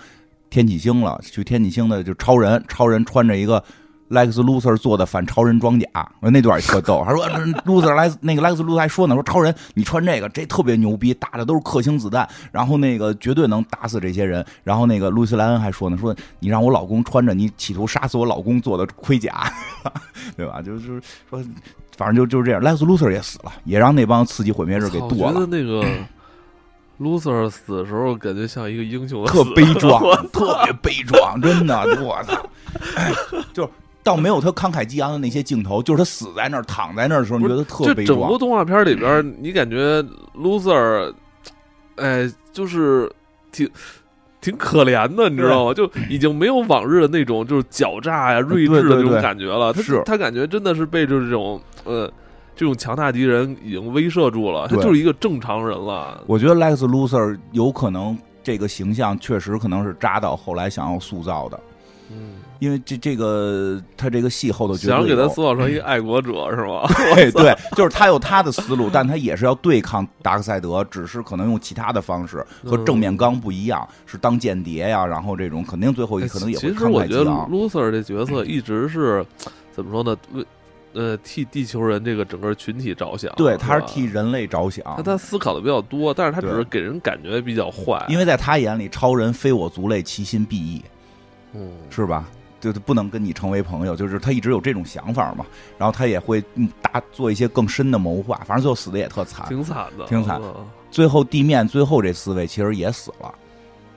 天启星了，去天启星的就超人，超人穿着一个 Lex Luthor 做的反超人装甲，那段也特逗。他说 Luthor 来那个 Lex Luthor 还说呢，说超人你穿这个这特别牛逼，打的都是克星子弹，然后那个绝对能打死这些人。然后那个路易斯莱恩还说呢，说你让我老公穿着你企图杀死我老公做的盔甲，[laughs] 对吧？就是说，反正就就是这样。Lex Luthor 也死了，也让那帮刺激毁灭日给剁了。那个。Loser 死的时候，感觉像一个英雄，特悲壮，[laughs] [laughs] 特别悲壮，真的，我操！就倒没有他慷慨激昂的那些镜头，就是他死在那儿、躺在那儿的时候，你觉得特悲壮。整部动画片里边，你感觉 Loser，哎，就是挺挺可怜的，你知道吗？就已经没有往日的那种就是狡诈呀、睿智的那种感觉了。他是他感觉真的是被就是这种呃。这种强大敌人已经威慑住了，他就是一个正常人了。我觉得 Lex Luthor 有可能这个形象确实可能是扎导后来想要塑造的，嗯，因为这这个他这个戏后头想给他塑造成一个爱国者是吗？[laughs] 对对，就是他有他的思路，但他也是要对抗达克赛德，只是可能用其他的方式和正面刚不一样，是当间谍呀，然后这种肯定最后可能也会其实我觉得 Luthor 这角色一直是怎么说呢？为呃，替地球人这个整个群体着想，对，他是替人类着想。他他思考的比较多，但是他只是给人感觉比较坏。因为在他眼里，超人非我族类，其心必异，嗯，是吧？就不能跟你成为朋友，就是他一直有这种想法嘛。然后他也会大做一些更深的谋划。反正最后死的也特惨，挺惨的，挺惨。最后地面最后这四位其实也死了。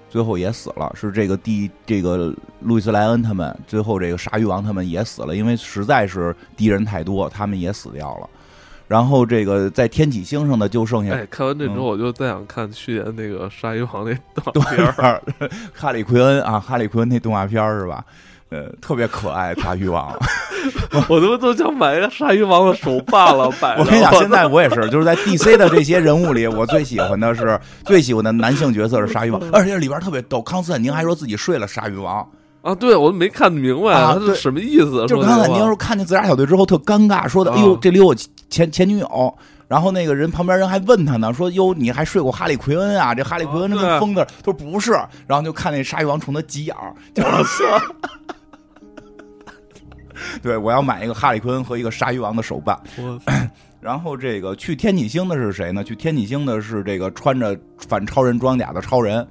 最后也死了，是这个第这个路易斯莱恩他们，最后这个鲨鱼王他们也死了，因为实在是敌人太多，他们也死掉了。然后这个在天启星上的就剩下，哎，看完这之后我就再想看去年那个鲨鱼王那动画片儿哈利奎恩啊，哈利奎恩那动画片是吧？呃，特别可爱，鲨鱼王，[laughs] 我他妈都想买一个鲨鱼王的手办了。摆。我跟你讲，现在我也是，就是在 DC 的这些人物里，我最喜欢的是最喜欢的男性角色是鲨鱼王，而且里边特别逗。康斯坦丁还说自己睡了鲨鱼王，啊，对我没看明白他啊对是什么意思。就是康斯坦丁说看见自杀小队之后特尴尬，说的：“哎呦，啊这里有我前前女友。”然后那个人旁边人还问他呢，说：“哟，你还睡过哈利奎恩啊？这哈利奎恩这啊对跟疯子。他说：“不是。”然后就看那鲨鱼王冲他急眼儿，就是 [laughs] 对我要买一个哈利坤和一个鲨鱼王的手办。[clears throat] 然后这个去天启星的是谁呢？去天启星的是这个穿着反超人装甲的超人，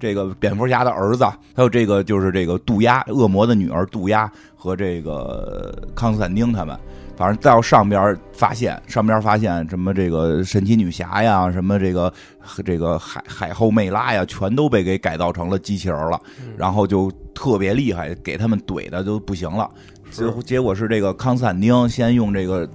这个蝙蝠侠的儿子，还有这个就是这个杜鸦恶魔的女儿杜鸦和这个康斯坦丁他们。反正到上边发现，上边发现什么这个神奇女侠呀，什么这个这个海海后魅拉呀，全都被给改造成了机器人了，然后就特别厉害，给他们怼的就不行了。是结结果是这个康斯坦丁先用这个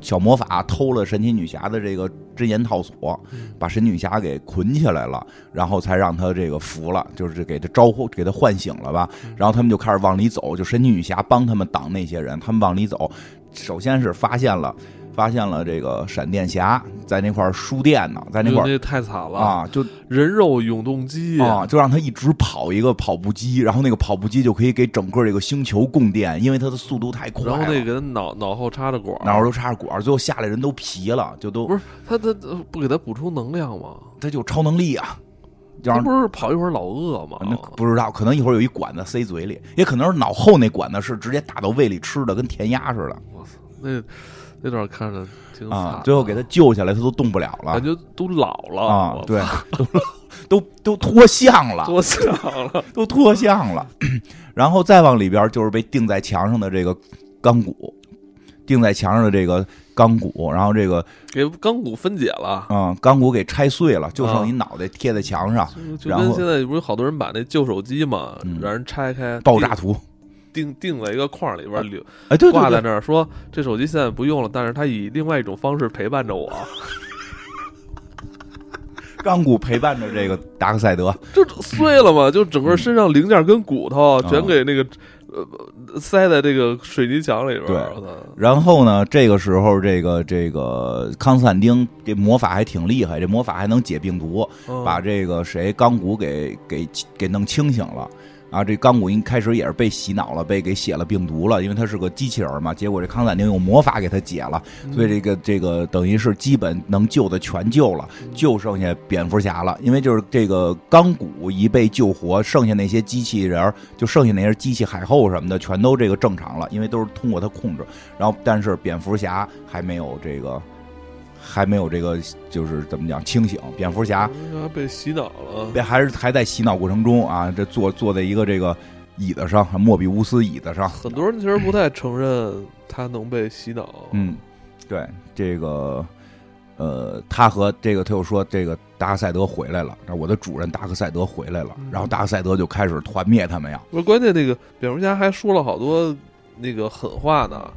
小魔法偷了神奇女侠的这个真言套索，把神奇女侠给捆起来了，然后才让她这个服了，就是给她招呼，给她唤醒了吧。然后他们就开始往里走，就神奇女侠帮他们挡那些人，他们往里走，首先是发现了。发现了这个闪电侠在那块儿输电呢，在那块儿那太惨了！啊，就人肉永动机啊，就让他一直跑一个跑步机，然后那个跑步机就可以给整个这个星球供电，因为它的速度太快。然后那个人脑脑后插着管脑后都插着管，最后下来人都皮了，就都不是他他他不给他补充能量吗？他就超能力啊，他让不是跑一会儿老饿吗？那不知道，可能一会儿有一管子塞嘴里，也可能是脑后那管子是直接打到胃里吃的，跟填鸭似的我操，那那段看着挺惨。啊。最后给他救下来，他都动不了了感觉都老了，啊对，都都都脱相了，[laughs] 脱相了。都脱相了。[clears throat] 然后再往里边就是被钉在墙上的这个钢骨，钉在墙上的这个钢骨，然后这个给钢骨分解了，嗯钢骨给拆碎了，就剩啊一脑袋贴在墙上，就就然后跟现在不是有好多人把那旧手机嘛，嗯让人拆开爆炸图。钉钉在一个框里边留哎，对对挂在对，那儿，说这手机现在不用了，但是它以另外一种方式陪伴着我。[laughs] 钢骨陪伴着这个达克赛德，就碎了嘛，就整个身上零件跟骨头嗯全给那个呃塞在这个水泥墙里边。对然后呢，这个时候这个这个康斯坦丁这魔法还挺厉害，这魔法还能解病毒，嗯把这个谁钢骨给给给弄清醒了。啊，这钢骨一开始也是被洗脑了，被给写了病毒了，因为他是个机器人嘛。结果这康斯坦丁用魔法给他解了，所以这个这个等于是基本能救的全救了，就剩下蝙蝠侠了。因为就是这个钢骨一被救活，剩下那些机器人儿就剩下那些机器海后什么的，全都这个正常了，因为都是通过他控制。然后，但是蝙蝠侠还没有这个，还没有这个，就是怎么讲清醒。蝙蝠侠他被洗脑了。被还是还在洗脑过程中啊，这坐坐在一个这个椅子上，莫比乌斯椅子上。很多人其实不太承认他能被洗脑。嗯，对，这个呃，他和这个他又说这个达克赛德回来了，我的主人达克赛德回来了，嗯然后达克赛德就开始团灭他们呀。不是关键，那个蝙蝠侠还说了好多那个狠话呢，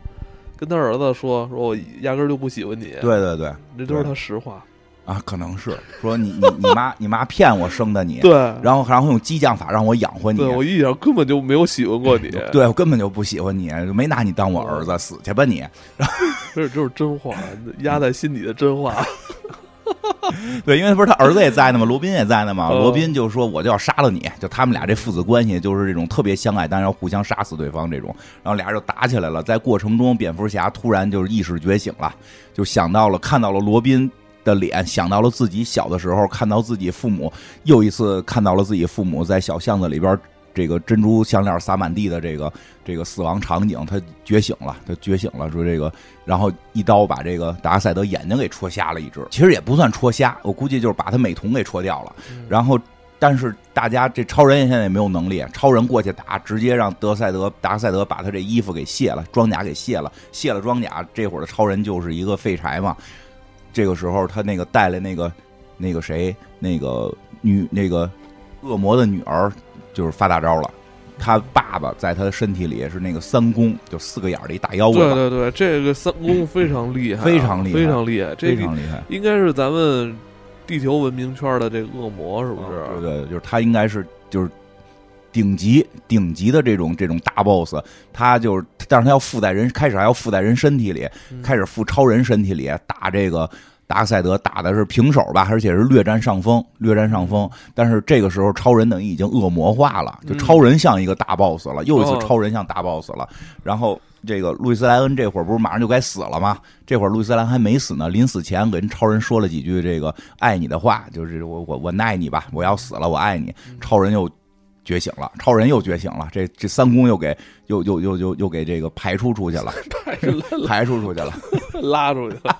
跟他儿子说说我压根儿就不喜欢你，对对对这都是他实话。啊，可能是说你你你妈你妈骗我生的你，对，然后然后用激将法让我养活你。对我一点根本就没有喜欢过你，[laughs] 对我根本就不喜欢你，没拿你当我儿子，死去吧你！[laughs] 这这是真话，压在心底的真话。[laughs] [laughs] 对，因为不是他儿子也在呢吗？罗宾也在呢嘛。嗯罗宾就说我就要杀了你，就他们俩这父子关系就是这种特别相爱，但是要互相杀死对方这种。然后俩人就打起来了，在过程中，蝙蝠侠突然就是意识觉醒了，就想到了看到了罗宾。的脸想到了自己小的时候，看到自己父母，又一次看到了自己父母在小巷子里边这个珍珠项链撒满地的这个这个死亡场景，他觉醒了，他觉醒了，说这个，然后一刀把这个达克赛德眼睛给戳瞎了一只，其实也不算戳瞎，我估计就是把他美瞳给戳掉了。然后，但是大家这超人现在也没有能力，超人过去打，直接让德赛德达克赛德把他这衣服给卸了，装甲给卸了，卸了装甲，这会儿的超人就是一个废柴嘛。这个时候，他那个带来那个那个谁，那个女那个恶魔的女儿，就是发大招了。他爸爸在他的身体里是那个三公，就四个眼儿的一大妖怪，对对对，这个三公非常厉害啊，非常厉害非常厉害。这非常厉害。应该是咱们地球文明圈的这个恶魔，是不是？对对，就是他应该是就是顶级顶级的这种这种大 boss，他就是，但是他要附在人开始还要附在人身体里，嗯开始附超人身体里打这个达克赛德打的是平手吧，而且是略占上风，略占上风。但是这个时候，超人等于已经恶魔化了，就超人像一个大 boss 了，又一次超人像大 boss 了。然后这个路易斯莱恩这会儿不是马上就该死了吗？这会儿路易斯莱恩还没死呢，临死前跟超人说了几句这个爱你的话，就是我我我爱你吧，我要死了，我爱你。超人又觉醒了，超人又觉醒了，这这三公又给又又又又又给这个排出出去了，[laughs] 排出出去了，拉出去了。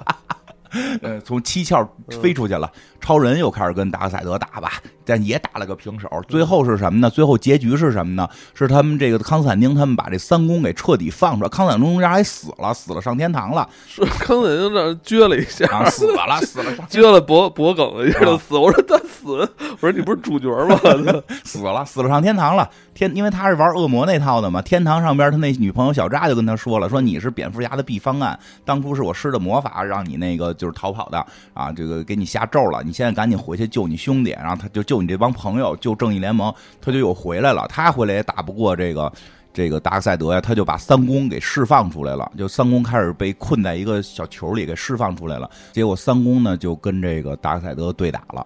[laughs] 呃，从七窍飞出去了，超人又开始跟达克赛德打吧，但也打了个平手。最后是什么呢？最后结局是什么呢？是他们这个康斯坦丁他们把这三公给彻底放出来。康斯坦丁中间还死了，死了上天堂了。是康斯坦丁这撅了一下，死了，死了，[laughs] 撅了脖脖梗一下就死。我说他死，我说你不是主角吗？[laughs] 死了，死了上天堂了。天，因为他是玩恶魔那套的嘛。天堂上边他那女朋友小扎就跟他说了，说你是蝙蝠侠的 B 方案，当初是我施的魔法让你那个。就是逃跑的啊，这个给你下咒了，你现在赶紧回去救你兄弟，然后他就救你这帮朋友，救正义联盟，他就又回来了。他回来也打不过这个这个达克赛德呀，他就把三公给释放出来了，就三公开始被困在一个小球里，给释放出来了。结果三公呢就跟这个达克赛德对打了，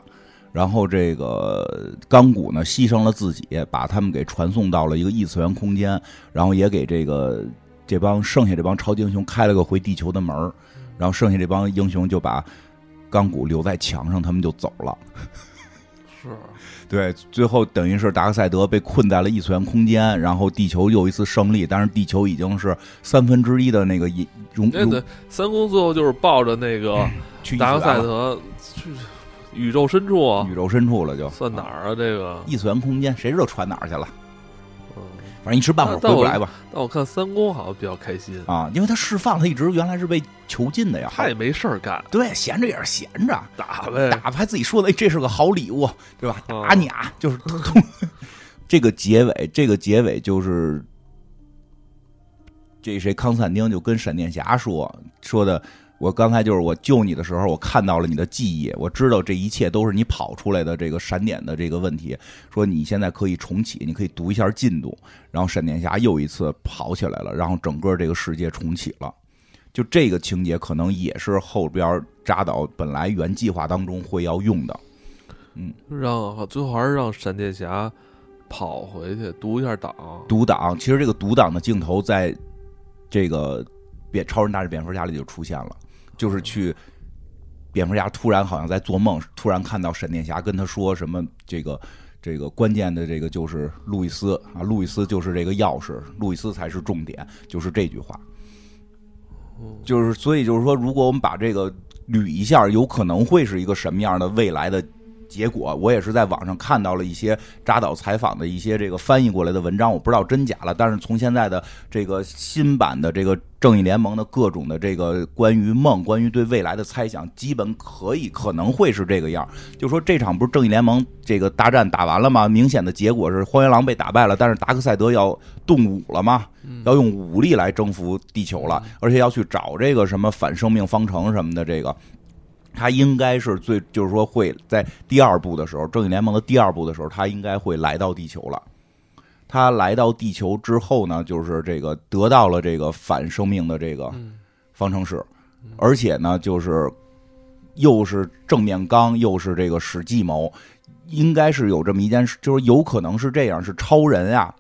然后这个钢骨呢牺牲了自己，把他们给传送到了一个异次元空间，然后也给这个这帮剩下这帮超级英雄开了个回地球的门然后剩下这帮英雄就把钢骨留在墙上，他们就走了。是，对，最后等于是达克赛德被困在了异次元空间，然后地球又一次胜利，但是地球已经是三分之一的那个容。对对，三公最后就是抱着那个达克赛德去宇宙深处啊，宇宙深处了就算哪儿啊？这个异次元空间，谁知道传哪儿去了？反正一时半会儿回不来吧。但我看三公好像比较开心啊，因为他释放，他一直原来是被囚禁的呀。他也没事儿干，对，闲着也是闲着，打呗，打还自己说的，这是个好礼物，对吧？打你啊，就是 [laughs] 这个结尾，这个结尾就是这谁康斯坦丁就跟闪电侠说说的。我刚才就是我救你的时候，我看到了你的记忆，我知道这一切都是你跑出来的这个闪点的这个问题。说你现在可以重启，你可以读一下进度。然后闪电侠又一次跑起来了，然后整个这个世界重启了。就这个情节可能也是后边扎导本来原计划当中会要用的。嗯，让最后还是让闪电侠跑回去读一下档。读档，其实这个读档的镜头在这个变超人大战蝙蝠侠里就出现了。就是去，蝙蝠侠突然好像在做梦，突然看到闪电侠跟他说什么，这个这个关键的这个就是路易斯啊，路易斯就是这个钥匙，路易斯才是重点，就是这句话。就是所以就是说，如果我们把这个捋一下，有可能会是一个什么样的未来的结果？我也是在网上看到了一些扎导采访的一些这个翻译过来的文章，我不知道真假了。但是从现在的这个新版的这个。正义联盟的各种的这个关于梦、关于对未来的猜想，基本可以可能会是这个样。就说这场不是正义联盟这个大战打完了吗？明显的结果是荒原狼被打败了，但是达克赛德要动武了吗？要用武力来征服地球了，而且要去找这个什么反生命方程什么的。这个他应该是最，就是说会在第二部的时候，正义联盟的第二部的时候，他应该会来到地球了。他来到地球之后呢，就是这个得到了这个反生命的这个方程式，而且呢，就是又是正面刚，又是这个使计谋，应该是有这么一件事，就是有可能是这样，是超人啊，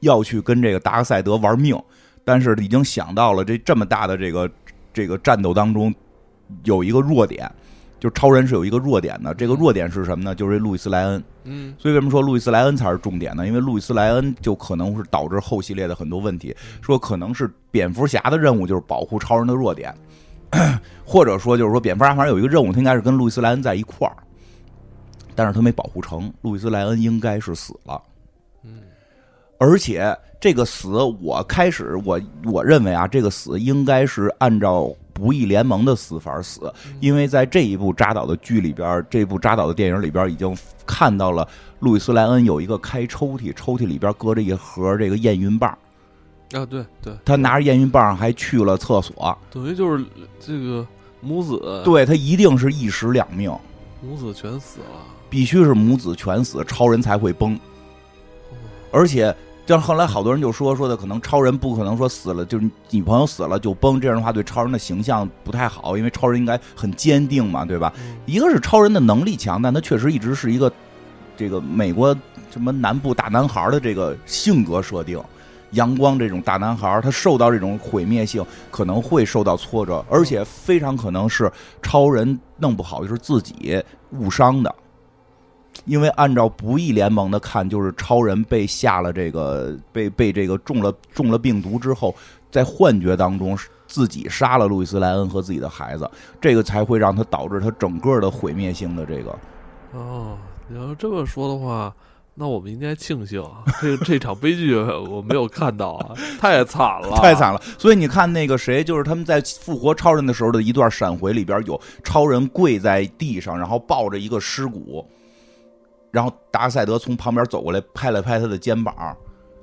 要去跟这个达克赛德玩命，但是已经想到了这这么大的这个这个战斗当中有一个弱点。就超人是有一个弱点的，这个弱点是什么呢？就是路易斯莱恩。嗯，所以为什么说路易斯莱恩才是重点呢？因为路易斯莱恩就可能是导致后系列的很多问题。说可能是蝙蝠侠的任务就是保护超人的弱点，[clears throat] 或者说就是说蝙蝠侠反正有一个任务，他应该是跟路易斯莱恩在一块儿，但是他没保护成，路易斯莱恩应该是死了。嗯，而且这个死，我开始我我认为啊，这个死应该是按照。不义联盟的死法死，因为在这一部扎导的剧里边，这部扎导的电影里边已经看到了路易斯莱恩有一个开抽屉，抽屉里边搁着一盒这个验孕棒。啊，对对，他拿着验孕棒还去了厕所，等于就是这个母子，对他一定是一尸两命，母子全死了，必须是母子全死，超人才会崩，而且。这样后来好多人就说说的，可能超人不可能说死了，就是女朋友死了就崩，这样的话对超人的形象不太好，因为超人应该很坚定嘛，对吧？一个是超人的能力强，但他确实一直是一个这个美国什么南部大男孩的这个性格设定，阳光这种大男孩，他受到这种毁灭性可能会受到挫折，而且非常可能是超人弄不好就是自己误伤的。因为按照不义联盟的看，就是超人被下了这个被被这个中了中了病毒之后，在幻觉当中自己杀了路易斯莱恩和自己的孩子，这个才会让他导致他整个的毁灭性的这个。哦，你要这么说的话，那我们应该庆幸 [laughs] 这这场悲剧我没有看到啊，[laughs] 太惨了，太惨了。所以你看那个谁，就是他们在复活超人的时候的一段闪回里边，有超人跪在地上，然后抱着一个尸骨。然后达克赛德从旁边走过来，拍了拍他的肩膀。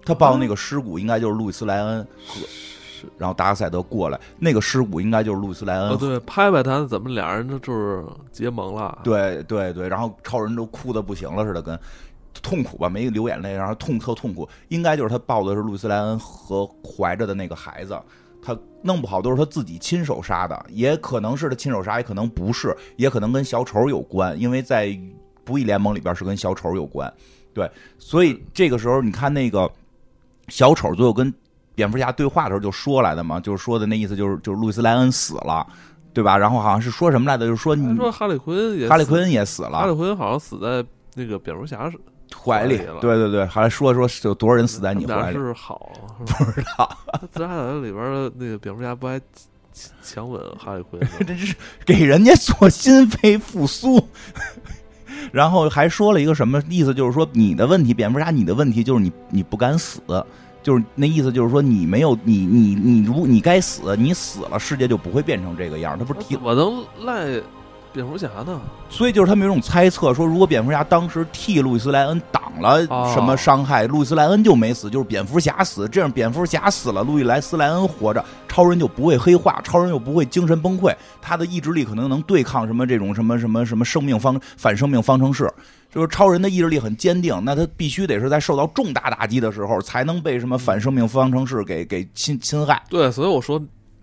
他抱的那个尸骨应该就是路易斯莱恩。是。然后达克赛德过来，那个尸骨应该就是路易斯莱恩。哦对，拍拍他，怎么俩人就是结盟了？对对对，然后超人都哭的不行了似的，跟痛苦吧，没流眼泪，然后痛特痛苦。应该就是他抱的是路易斯莱恩和怀着的那个孩子。他弄不好都是他自己亲手杀的，也可能是他亲手杀，也可能不是，也可能跟小丑有关，因为在。不义联盟里边是跟小丑有关，对，所以这个时候你看那个小丑最后跟蝙蝠侠对话的时候就说来的嘛，就是说的那意思就是就是路易斯莱恩死了，对吧？然后好像是说什么来的，就是说你说哈利奎恩也哈利奎恩也死了，哈利奎恩好像死在那个蝙蝠侠怀里。了，对对对，还说说有多少人死在你怀里，是好？[laughs] 不知道。自杀小里边的那个蝙蝠侠不还强吻哈利奎恩，[laughs] 这是给人家做心肺复苏。然后还说了一个什么意思？就是说你的问题，蝙蝠侠，你的问题就是你你不敢死，就是那意思，就是说你没有你你你如你该死，你死了，世界就不会变成这个样。他不是提我能赖。蝙蝠侠呢？所以就是他们有种猜测，说如果蝙蝠侠当时替路易斯莱恩挡了什么伤害，路易斯莱恩就没死，就是蝙蝠侠死。这样蝙蝠侠死了，路易莱斯莱恩活着，超人就不会黑化，超人又不会精神崩溃，他的意志力可能能对抗什么这种什么什么什么生命方反生命方程式。就是超人的意志力很坚定，那他必须得是在受到重大打击的时候，才能被什么反生命方程式给给侵侵害。对，所以我说。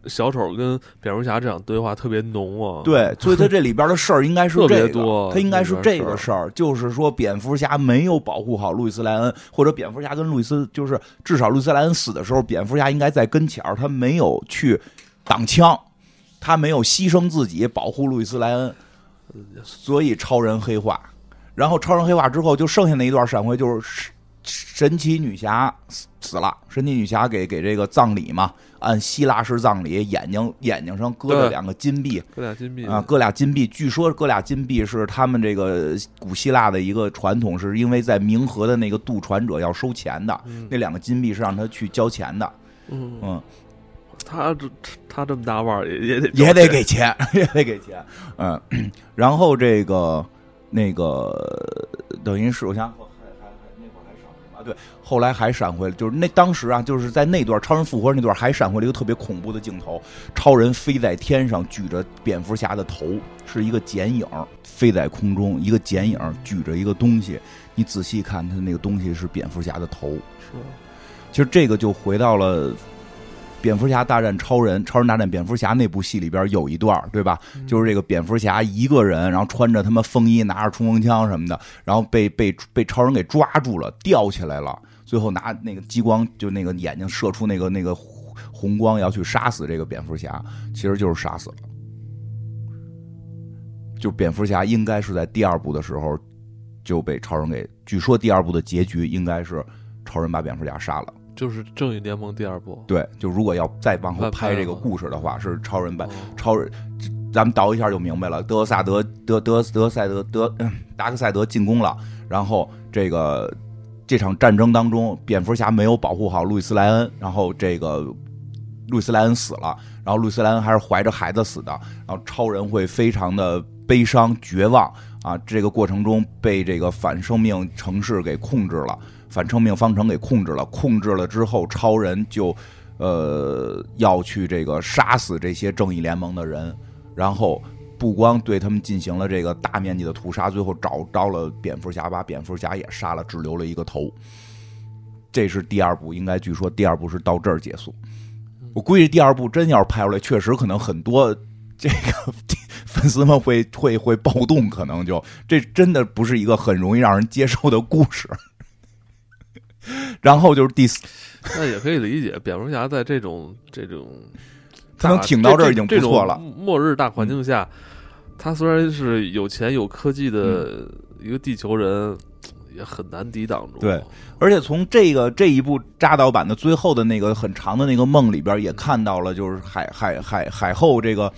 小丑跟蝙蝠侠这场对话特别浓啊！对，所以他这里边的事儿应该是特别多，他应该是这个事儿，就是说蝙蝠侠没有保护好路易斯莱恩，或者蝙蝠侠跟路易斯，就是至少路易斯莱恩死的时候，蝙蝠侠应该在跟前儿，他没有去挡枪，他没有牺牲自己保护路易斯莱恩，所以超人黑化，然后超人黑化之后，就剩下那一段闪回就是。神奇女侠死了，神奇女侠给给这个葬礼嘛，按希腊式葬礼，眼睛眼睛上搁着两个金币，搁俩金币啊，搁俩金币。据说搁俩金币是他们这个古希腊的一个传统，是因为在冥河的那个渡船者要收钱的，那两个金币是让他去交钱的。嗯嗯，他这他这么大腕也也得也得给钱，[laughs] 也得给钱。嗯，然后这个那个等于是我想。对，后来还闪回了，就是那当时啊，就是在那段超人复活那段，还闪回了一个特别恐怖的镜头，超人飞在天上，举着蝙蝠侠的头，是一个剪影，飞在空中，一个剪影举着一个东西，你仔细看，他那个东西是蝙蝠侠的头。是，其实这个就回到了。蝙蝠侠大战超人，超人大战蝙蝠侠那部戏里边有一段，对吧？就是这个蝙蝠侠一个人，然后穿着他妈风衣，拿着冲锋枪什么的，然后被被被超人给抓住了，吊起来了，最后拿那个激光，就那个眼睛射出那个那个红光，要去杀死这个蝙蝠侠，其实就是杀死了。就蝙蝠侠应该是在第二部的时候就被超人给，据说第二部的结局应该是超人把蝙蝠侠杀了。就是正义联盟第二部，对，就如果要再往后拍这个故事的话，是超人版超人，咱们倒一下就明白了。德萨德德德德赛德德达克赛德进攻了，然后这个这场战争当中，蝙蝠侠没有保护好路易斯莱恩，然后这个路易斯莱恩死了，然后路易斯莱恩还是怀着孩子死的，然后超人会非常的悲伤绝望啊，这个过程中被这个反生命城市给控制了。反生命方程给控制了，控制了之后，超人就，呃，要去这个杀死这些正义联盟的人，然后不光对他们进行了这个大面积的屠杀，最后找着了蝙蝠侠，把蝙蝠侠也杀了，只留了一个头。这是第二部，应该据说第二部是到这儿结束。我估计第二部真要是拍出来，确实可能很多这个 [laughs] 粉丝们会会会暴动，可能就这真的不是一个很容易让人接受的故事。然后就是第四，那也可以理解，蝙蝠侠在这种这种他能挺到这儿已经不错了。末日大环境下，他虽然是有钱有科技的一个地球人。也很难抵挡住。对，而且从这个这一部扎导版的最后的那个很长的那个梦里边，也看到了，就是海海海海后这个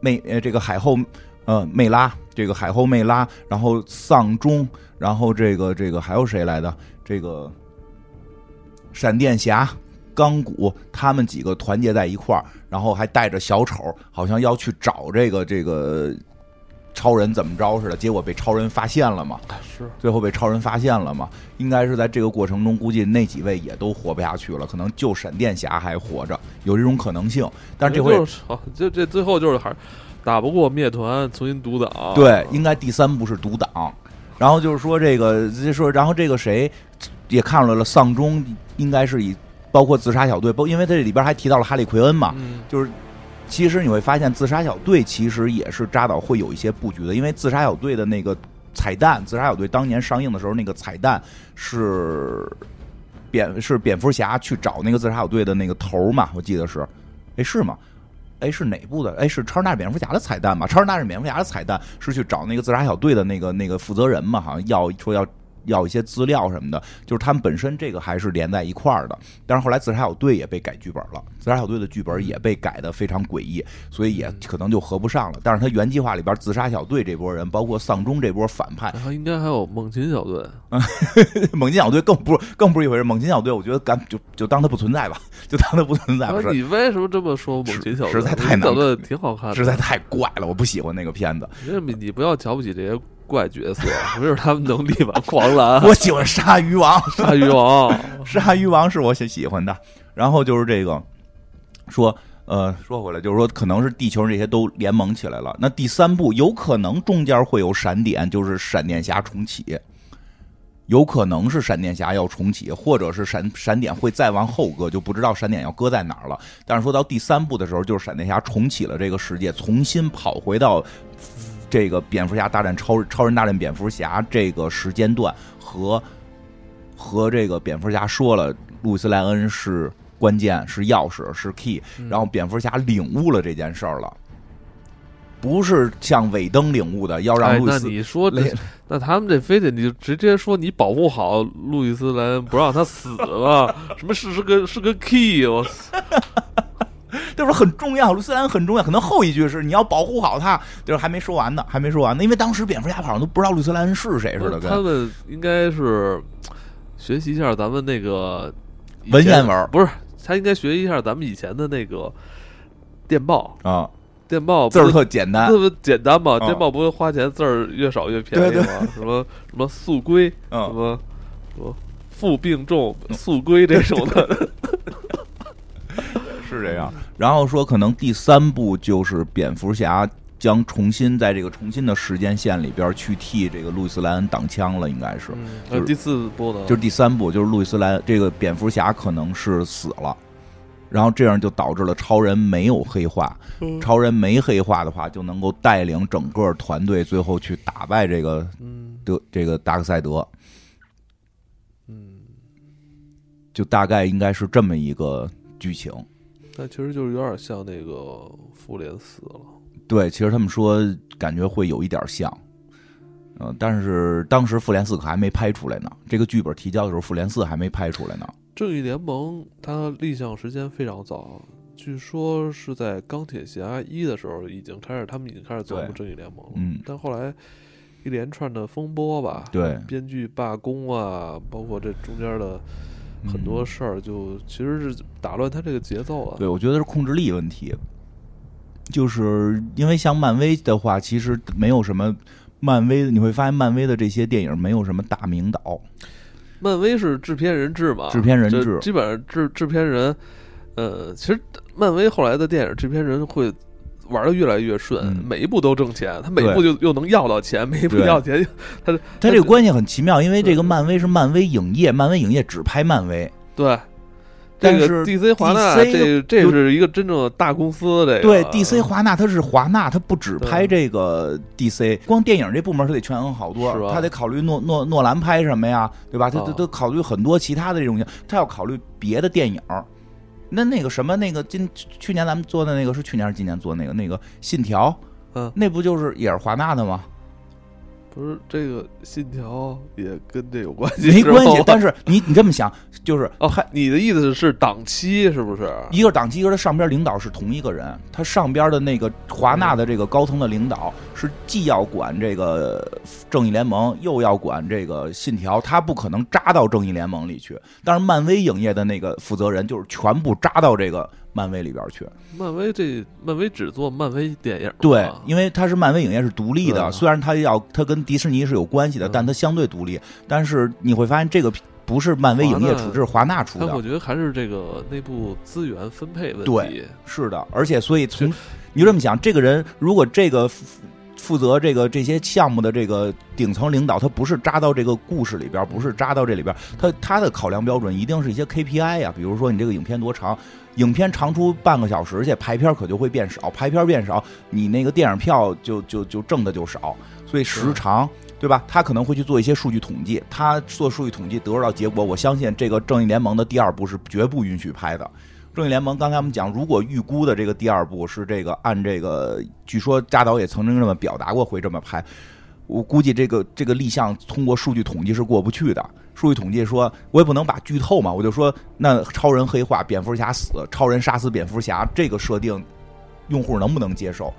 魅呃这个海后呃魅拉这个海后魅拉，然后丧钟，然后这个这个还有谁来的？这个闪电侠、钢骨他们几个团结在一块儿，然后还带着小丑，好像要去找这个这个。超人怎么着似的，结果被超人发现了嘛？是，最后被超人发现了嘛？应该是在这个过程中，估计那几位也都活不下去了，可能就闪电侠还活着，有这种可能性。但是这回，好，这这最后就是还打不过灭团，重新独挡。对，应该第三部是独挡。然后就是说这个，就说然后这个谁也看出来了，丧钟应该是以包括自杀小队，包，因为这里边还提到了哈利奎恩嘛，就是。其实你会发现，自杀小队其实也是扎导会有一些布局的，因为自杀小队的那个彩蛋，自杀小队当年上映的时候那个彩蛋是蝙是蝙蝠侠去找那个自杀小队的那个头嘛，我记得是，哎是吗？哎是哪部的？哎是超人大战蝙蝠侠的彩蛋吧？超人大战蝙蝠侠的彩蛋是去找那个自杀小队的那个那个负责人嘛？好像要说要。要一些资料什么的，就是他们本身这个还是连在一块儿的。但是后来自杀小队也被改剧本了，自杀小队的剧本也被改的非常诡异，所以也可能就合不上了。但是他原计划里边，自杀小队这波人，包括丧钟这波反派，然后应该还有猛禽小队。[laughs] 猛禽小队更不更不是一回事。猛禽小队，我觉得干就就当它不存在吧，[laughs] 就当它不存在。你为什么这么说？猛禽小队实在太难了，挺好看，实在太怪了，我不喜欢那个片子。你你不要瞧不起这些。怪角色，[laughs] 没准他们能力吧？狂澜，[laughs] 我喜欢鲨鱼王，[laughs] 鲨鱼王，鲨鱼王是我喜喜欢的。然后就是这个，说呃，说回来就是说，可能是地球这些都联盟起来了。那第三部有可能中间会有闪点，就是闪电侠重启，有可能是闪电侠要重启，或者是闪闪点会再往后搁，就不知道闪点要搁在哪儿了。但是说到第三部的时候，就是闪电侠重启了这个世界，重新跑回到。这个蝙蝠侠大战超超人大战蝙蝠侠这个时间段和和这个蝙蝠侠说了，路易斯莱恩是关键，是钥匙，是 key，然后蝙蝠侠领悟了这件事儿了，不是像尾灯领悟的，要让路易斯。那你说这，[laughs] 那他们这非得你就直接说你保护好路易斯莱恩，不让他死了？什么是是个是个 key？我。[laughs] [laughs] 这不是很重要，卢斯兰很重要。可能后一句是你要保护好他，就是还没说完呢，还没说完呢。因为当时蝙蝠侠好像都不知道路斯兰是谁似的。他们应该是学习一下咱们那个文言文，不是他应该学习一下咱们以前的那个电报啊，电报字儿特简单，特别简单嘛。电报不是花钱，字儿越少越便宜吗？[laughs] 什么什么速归，什么什么负病重速归这种的。[laughs] 是这样，然后说可能第三部就是蝙蝠侠将重新在这个重新的时间线里边去替这个路易斯莱恩挡枪了，应该是。就是第四部的，就是第三部，就是路易斯莱这个蝙蝠侠可能是死了，然后这样就导致了超人没有黑化，超人没黑化的话，就能够带领整个团队最后去打败这个德这个达克赛德。嗯，就大概应该是这么一个剧情。那其实就是有点像那个复联四了。对，其实他们说感觉会有一点像，嗯，但是当时复联四可还没拍出来呢。这个剧本提交的时候，复联四还没拍出来呢。正义联盟它立项时间非常早，据说是在钢铁侠一的时候已经开始，他们已经开始做正义联盟了。嗯，但后来一连串的风波吧，对，编剧罢工啊，包括这中间的。很多事儿就其实是打乱他这个节奏了。对，我觉得是控制力问题。就是因为像漫威的话，其实没有什么漫威，你会发现漫威的这些电影没有什么大名导。漫威是制片人制嘛？制片人制，基本上制制片人。呃，其实漫威后来的电影制片人会玩的越来越顺，嗯。每一步都挣钱，他每一步就又能要到钱，[laughs] 每一步要钱，他他这个关系很奇妙，因为这个漫威是漫威影业，漫威影业只拍漫威，对。这个但是 DC 华纳这这是一个真正的大公司，这个。对 DC 华纳，它是华纳，它不只拍这个 DC，光电影这部门它得权衡好多它得考虑诺诺诺兰拍什么呀，对吧？它它啊。它考虑很多其他的这种，它要考虑别的电影。那那个什么，那个今去年咱们做的那个是去年还是今年做的那个那个《信条》，嗯那不就是也是华纳的吗？不是这个信条也跟这有关系，没关系，但是你你这么想，就是哦，还你的意思是档期是不是？一个档期，一个上边领导是同一个人，他上边的那个华纳的这个高层的领导是既要管这个正义联盟，又要管这个信条，他不可能扎到正义联盟里去。但是漫威影业的那个负责人就是全部扎到这个漫威里边去。漫威这漫威只做漫威电影，对，因为它是漫威影业是独立的，对虽然它要它跟迪士尼是有关系的，嗯但它相对独立。但是你会发现这个不是漫威影业出，这是华纳出的但我。觉得还是这个内部资源分配问对题。是的，而且所以从你就这么想，这个人如果这个负负责这个这些项目的这个顶层领导，他不是扎到这个故事里边，不是扎到这里边，他他的考量标准一定是一些 KPI 呀、比如说你这个影片多长，影片长出半个小时去，排片可就会变少，排片变少，你那个电影票就就就挣的就少，所以时长。对吧？他可能会去做一些数据统计，他做数据统计得到结果，我相信这个正义联盟的第二部是绝不允许拍的。正义联盟刚才我们讲，如果预估的这个第二部是这个按这个，据说扎导也曾经这么表达过会这么拍，我估计这个这个立项通过数据统计是过不去的。数据统计说，我也不能把剧透嘛，我就说那超人黑化，蝙蝠侠死，超人杀死蝙蝠侠这个设定，用户能不能接受？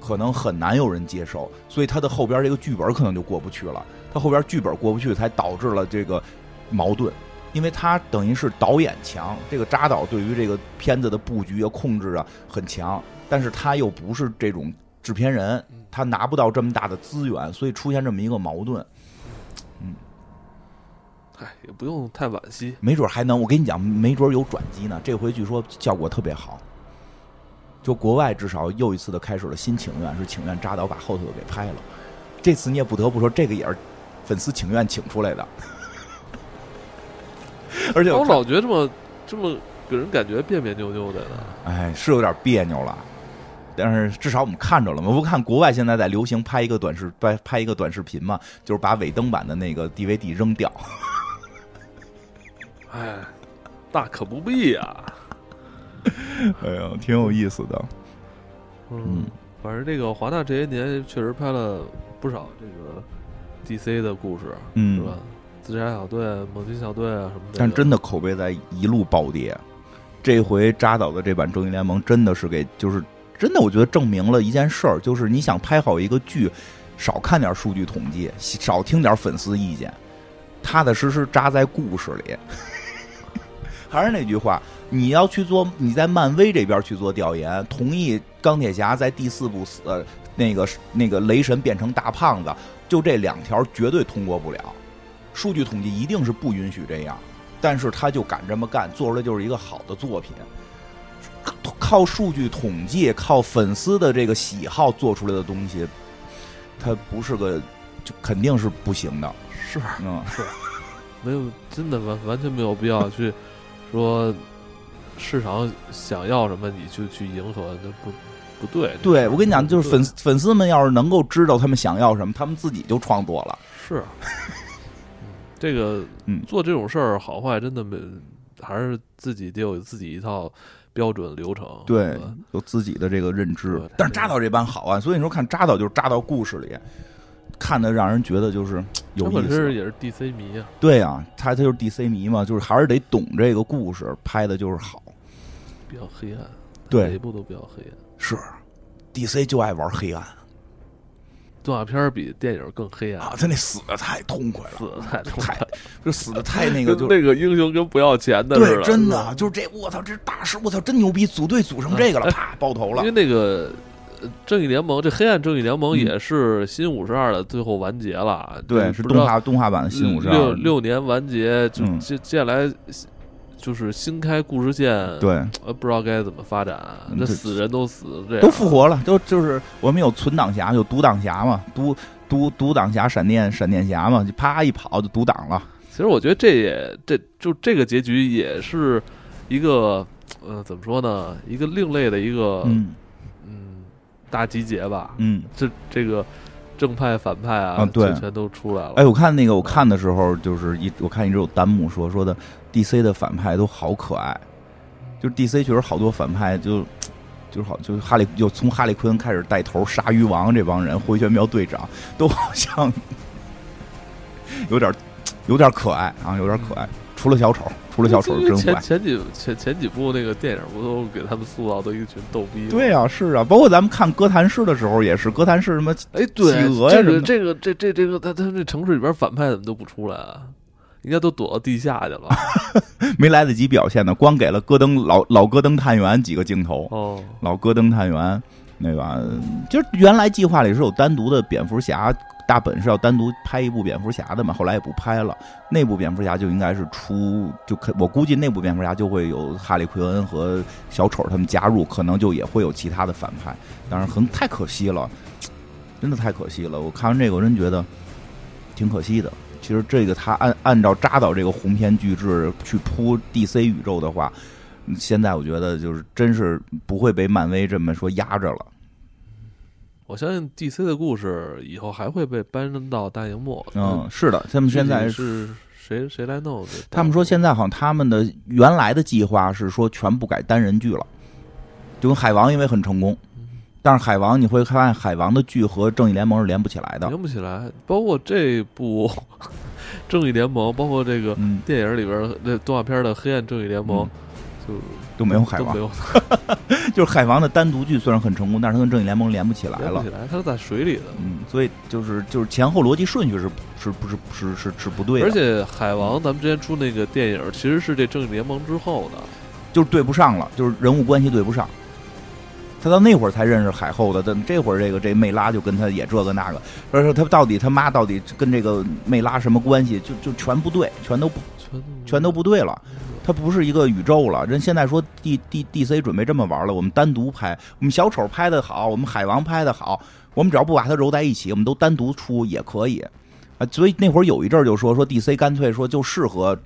可能很难有人接受，所以他的后边这个剧本可能就过不去了。他后边剧本过不去，才导致了这个矛盾。因为他等于是导演强，这个扎导对于这个片子的布局啊、控制啊很强，但是他又不是这种制片人，他拿不到这么大的资源，所以出现这么一个矛盾。唉，也不用太惋惜。没准还能，我跟你讲，没准有转机呢。这回据说效果特别好，就国外至少又一次的开始了新请愿，是请愿扎导把后头的给拍了。这次你也不得不说，这个也是粉丝请愿请出来的。[laughs] 而且我老觉得这么这么给人感觉别别扭扭的呢。哎，是有点别扭了。但是至少我们看着了嘛，我不看国外现在在流行拍一个短视拍拍一个短视频嘛，就是把尾灯版的那个 DVD 扔掉。唉，大可不必呀。[laughs] 哎呀，挺有意思的。嗯，反正这个华纳这些年确实拍了不少这个 DC 的故事，嗯是吧？自杀小队、猛禽小队啊什么的。但真的口碑在一路暴跌。这回扎导的这版《正义联盟》真的是给，就是真的，我觉得证明了一件事儿，就是你想拍好一个剧，少看点数据统计，少听点粉丝意见，踏踏实实扎在故事里。还是那句话，你要去做，你在漫威这边去做调研，同意钢铁侠在第四部死，呃那个那个雷神变成大胖子，就这两条绝对通过不了。数据统计一定是不允许这样，但是他就敢这么干，做出来就是一个好的作品。靠数据统计，靠粉丝的这个喜好做出来的东西，它不是个，就肯定是不行的。是嗯，是没有真的完完全没有必要去说市场想要什么你就去迎合，那不不对。对我跟你讲，就是粉粉丝们要是能够知道他们想要什么，他们自己就创作了。是，嗯这个嗯做这种事儿好坏真的没，还是自己得有自己一套标准流程。对，有自己的这个认知。但是扎导这般好啊，所以你说看扎导就是扎到故事里，看的让人觉得就是 [tsk] 有意思。是也是 DC 迷啊，对啊，他他就是 DC 迷嘛，就是还是得懂这个故事，拍的就是好。比较黑暗，对每一部都比较黑暗。是，DC 就爱玩黑暗动画片比电影更黑暗，啊，他那死的太痛快了死，的太痛太快，就死的太那个 [laughs] 就跟那个英雄跟不要钱的似对，真的就是这，我操，这大师，我操，真牛逼，组队组成这个了，[laughs] 啪，爆头了因为。那个呃正义联盟，这黑暗正义联盟嗯也是新五十二的最后完结了。对，是动画动画版的新五十六二。六六年完结，就嗯接接下来就是新开故事线，对，呃，不知道该怎么发展。这死人都死，这都复活了，都就是我们有存档侠，有独挡侠嘛，独独独挡侠、闪电闪电侠嘛，就啪一跑就独挡了。其实我觉得这也这就这个结局也是一个，呃，怎么说呢？一个另类的一个，大集结吧。嗯，这这个。正派反派啊，对，全都出来了。哎，我看那个，我看的时候就是一，我看一直有弹幕说说的，DC 的反派都好可爱，就是 DC 确实好多反派就就是好，就是哈利，就从哈利昆开始带头，鲨鱼王这帮人，回旋镖队长都好像 [laughs] 有点有点可爱啊，有点可爱。除了小丑，除了小丑真坏。前前几前前几部那个电影不都给他们塑造的一群逗逼？对啊，是啊，包括咱们看哥谭市的时候也是，哥谭市什么哎，对，这个这个这这这个他他这城市里边反派怎么都不出来啊？应该都躲到地下去了，[laughs] 没来得及表现呢，光给了戈登老老戈登探员几个镜头哦，老戈登探员那个就是原来计划里是有单独的蝙蝠侠。大本是要单独拍一部蝙蝠侠的嘛，后来也不拍了。那部蝙蝠侠就应该是出，就可我估计那部蝙蝠侠就会有哈利奎恩和小丑他们加入，可能就也会有其他的反派。当然很太可惜了，真的太可惜了。我看完这个，我真觉得挺可惜的。其实这个他按按照扎导这个鸿篇巨制去铺 DC 宇宙的话，现在我觉得就是真是不会被漫威这么说压着了。我相信 DC 的故事以后还会被搬到大荧幕。嗯，是的，他们现在是谁谁来弄？他们说现在好像他们的原来的计划是说全部改单人剧了，就跟海王因为很成功，但是海王你会发现海王的剧和正义联盟是连不起来的，连不起来。包括这部 [laughs] 正义联盟，包括这个电影里边那动画片的黑暗正义联盟。就都没有海王，[laughs] 就是海王的单独剧虽然很成功，但是他跟正义联盟连不起来了。连不起来，他是在水里的。嗯，所以就是就是前后逻辑顺序是是不是是是是不对的。而且海王，咱们之前出那个电影，其实是这正义联盟之后的，就是对不上了，就是人物关系对不上。他到那会儿才认识海后的，但这会儿这个这魅拉就跟他也这个那个，而且他到底他妈到底跟这个魅拉什么关系，就就全不对，全都不全全都不对了。它不是一个宇宙了，人现在说 D D D C 准备这么玩了，我们单独拍，我们小丑拍的好，我们海王拍的好，我们只要不把它揉在一起，我们都单独出也可以啊。所以那会儿有一阵儿就说说 D C 干脆说就适合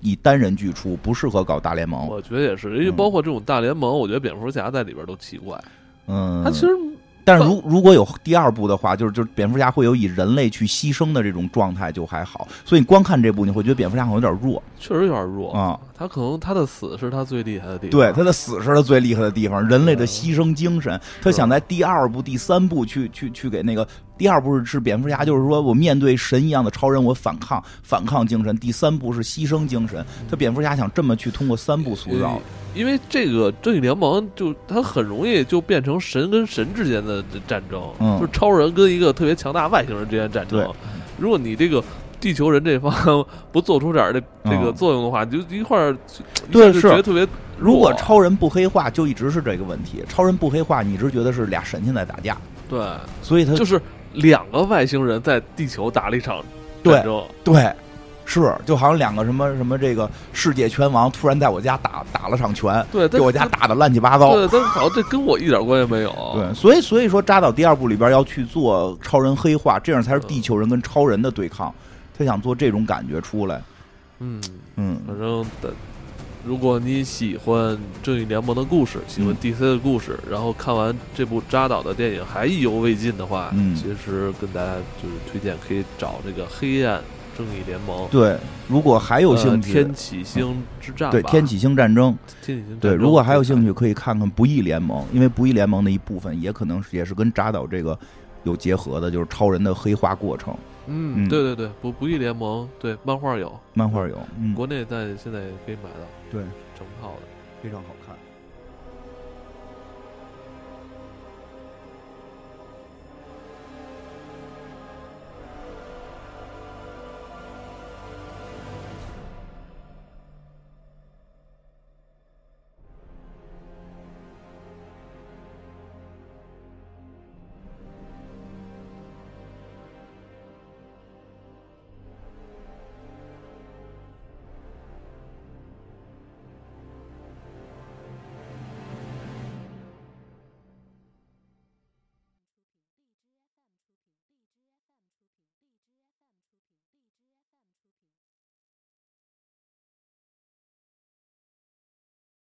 以单人剧出，不适合搞大联盟。我觉得也是，因为包括这种大联盟，我觉得蝙蝠侠在里边都奇怪。嗯，他其实。但是如如果有第二部的话，就是就是蝙蝠侠会有以人类去牺牲的这种状态就还好，所以你光看这部你会觉得蝙蝠侠好像有点弱，确实有点弱。啊。他可能他的死是他最厉害的地方，对他的死是他最厉害的地方，人类的牺牲精神，他想在第二部、第三部去去去给那个第二部是是蝙蝠侠，就是说我面对神一样的超人，我反抗反抗精神，第三步是牺牲精神，他蝙蝠侠想这么去通过三步塑造。因为这个正义联盟就他很容易就变成神跟神之间的战争，就是超人跟一个特别强大外星人之间战争。如果你这个地球人这方 [laughs] 不做出点儿这这个作用的话，你就一块儿对是觉得特别。如果超人不黑化，就一直是这个问题。超人不黑化，你一直觉得是俩神仙在打架。对，所以他就是两个外星人在地球打了一场战争。对。是，就好像两个什么什么这个世界拳王突然在我家打打了场拳，对，给我家打的乱七八糟。对，但好像这跟我一点关系没有。对，所以所以说扎导第二部里边要去做超人黑化，这样才是地球人跟超人的对抗。他想做这种感觉出来。嗯嗯，反正的，如果你喜欢正义联盟的故事，喜欢 DC 的故事，然后看完这部扎导的电影还意犹未尽的话，嗯，其实跟大家就是推荐可以找这个黑暗。正义联盟对，如果还有兴趣，天启星之战对天启星战争，天启星对，如果还有兴趣，可以看看不义联盟，因为不义联盟的一部分也可能是也是跟扎导这个有结合的，就是超人的黑化过程。嗯，对对对，不不义联盟对漫画有，漫画有，嗯。国内在现在也可以买到，对，整套的非常好看。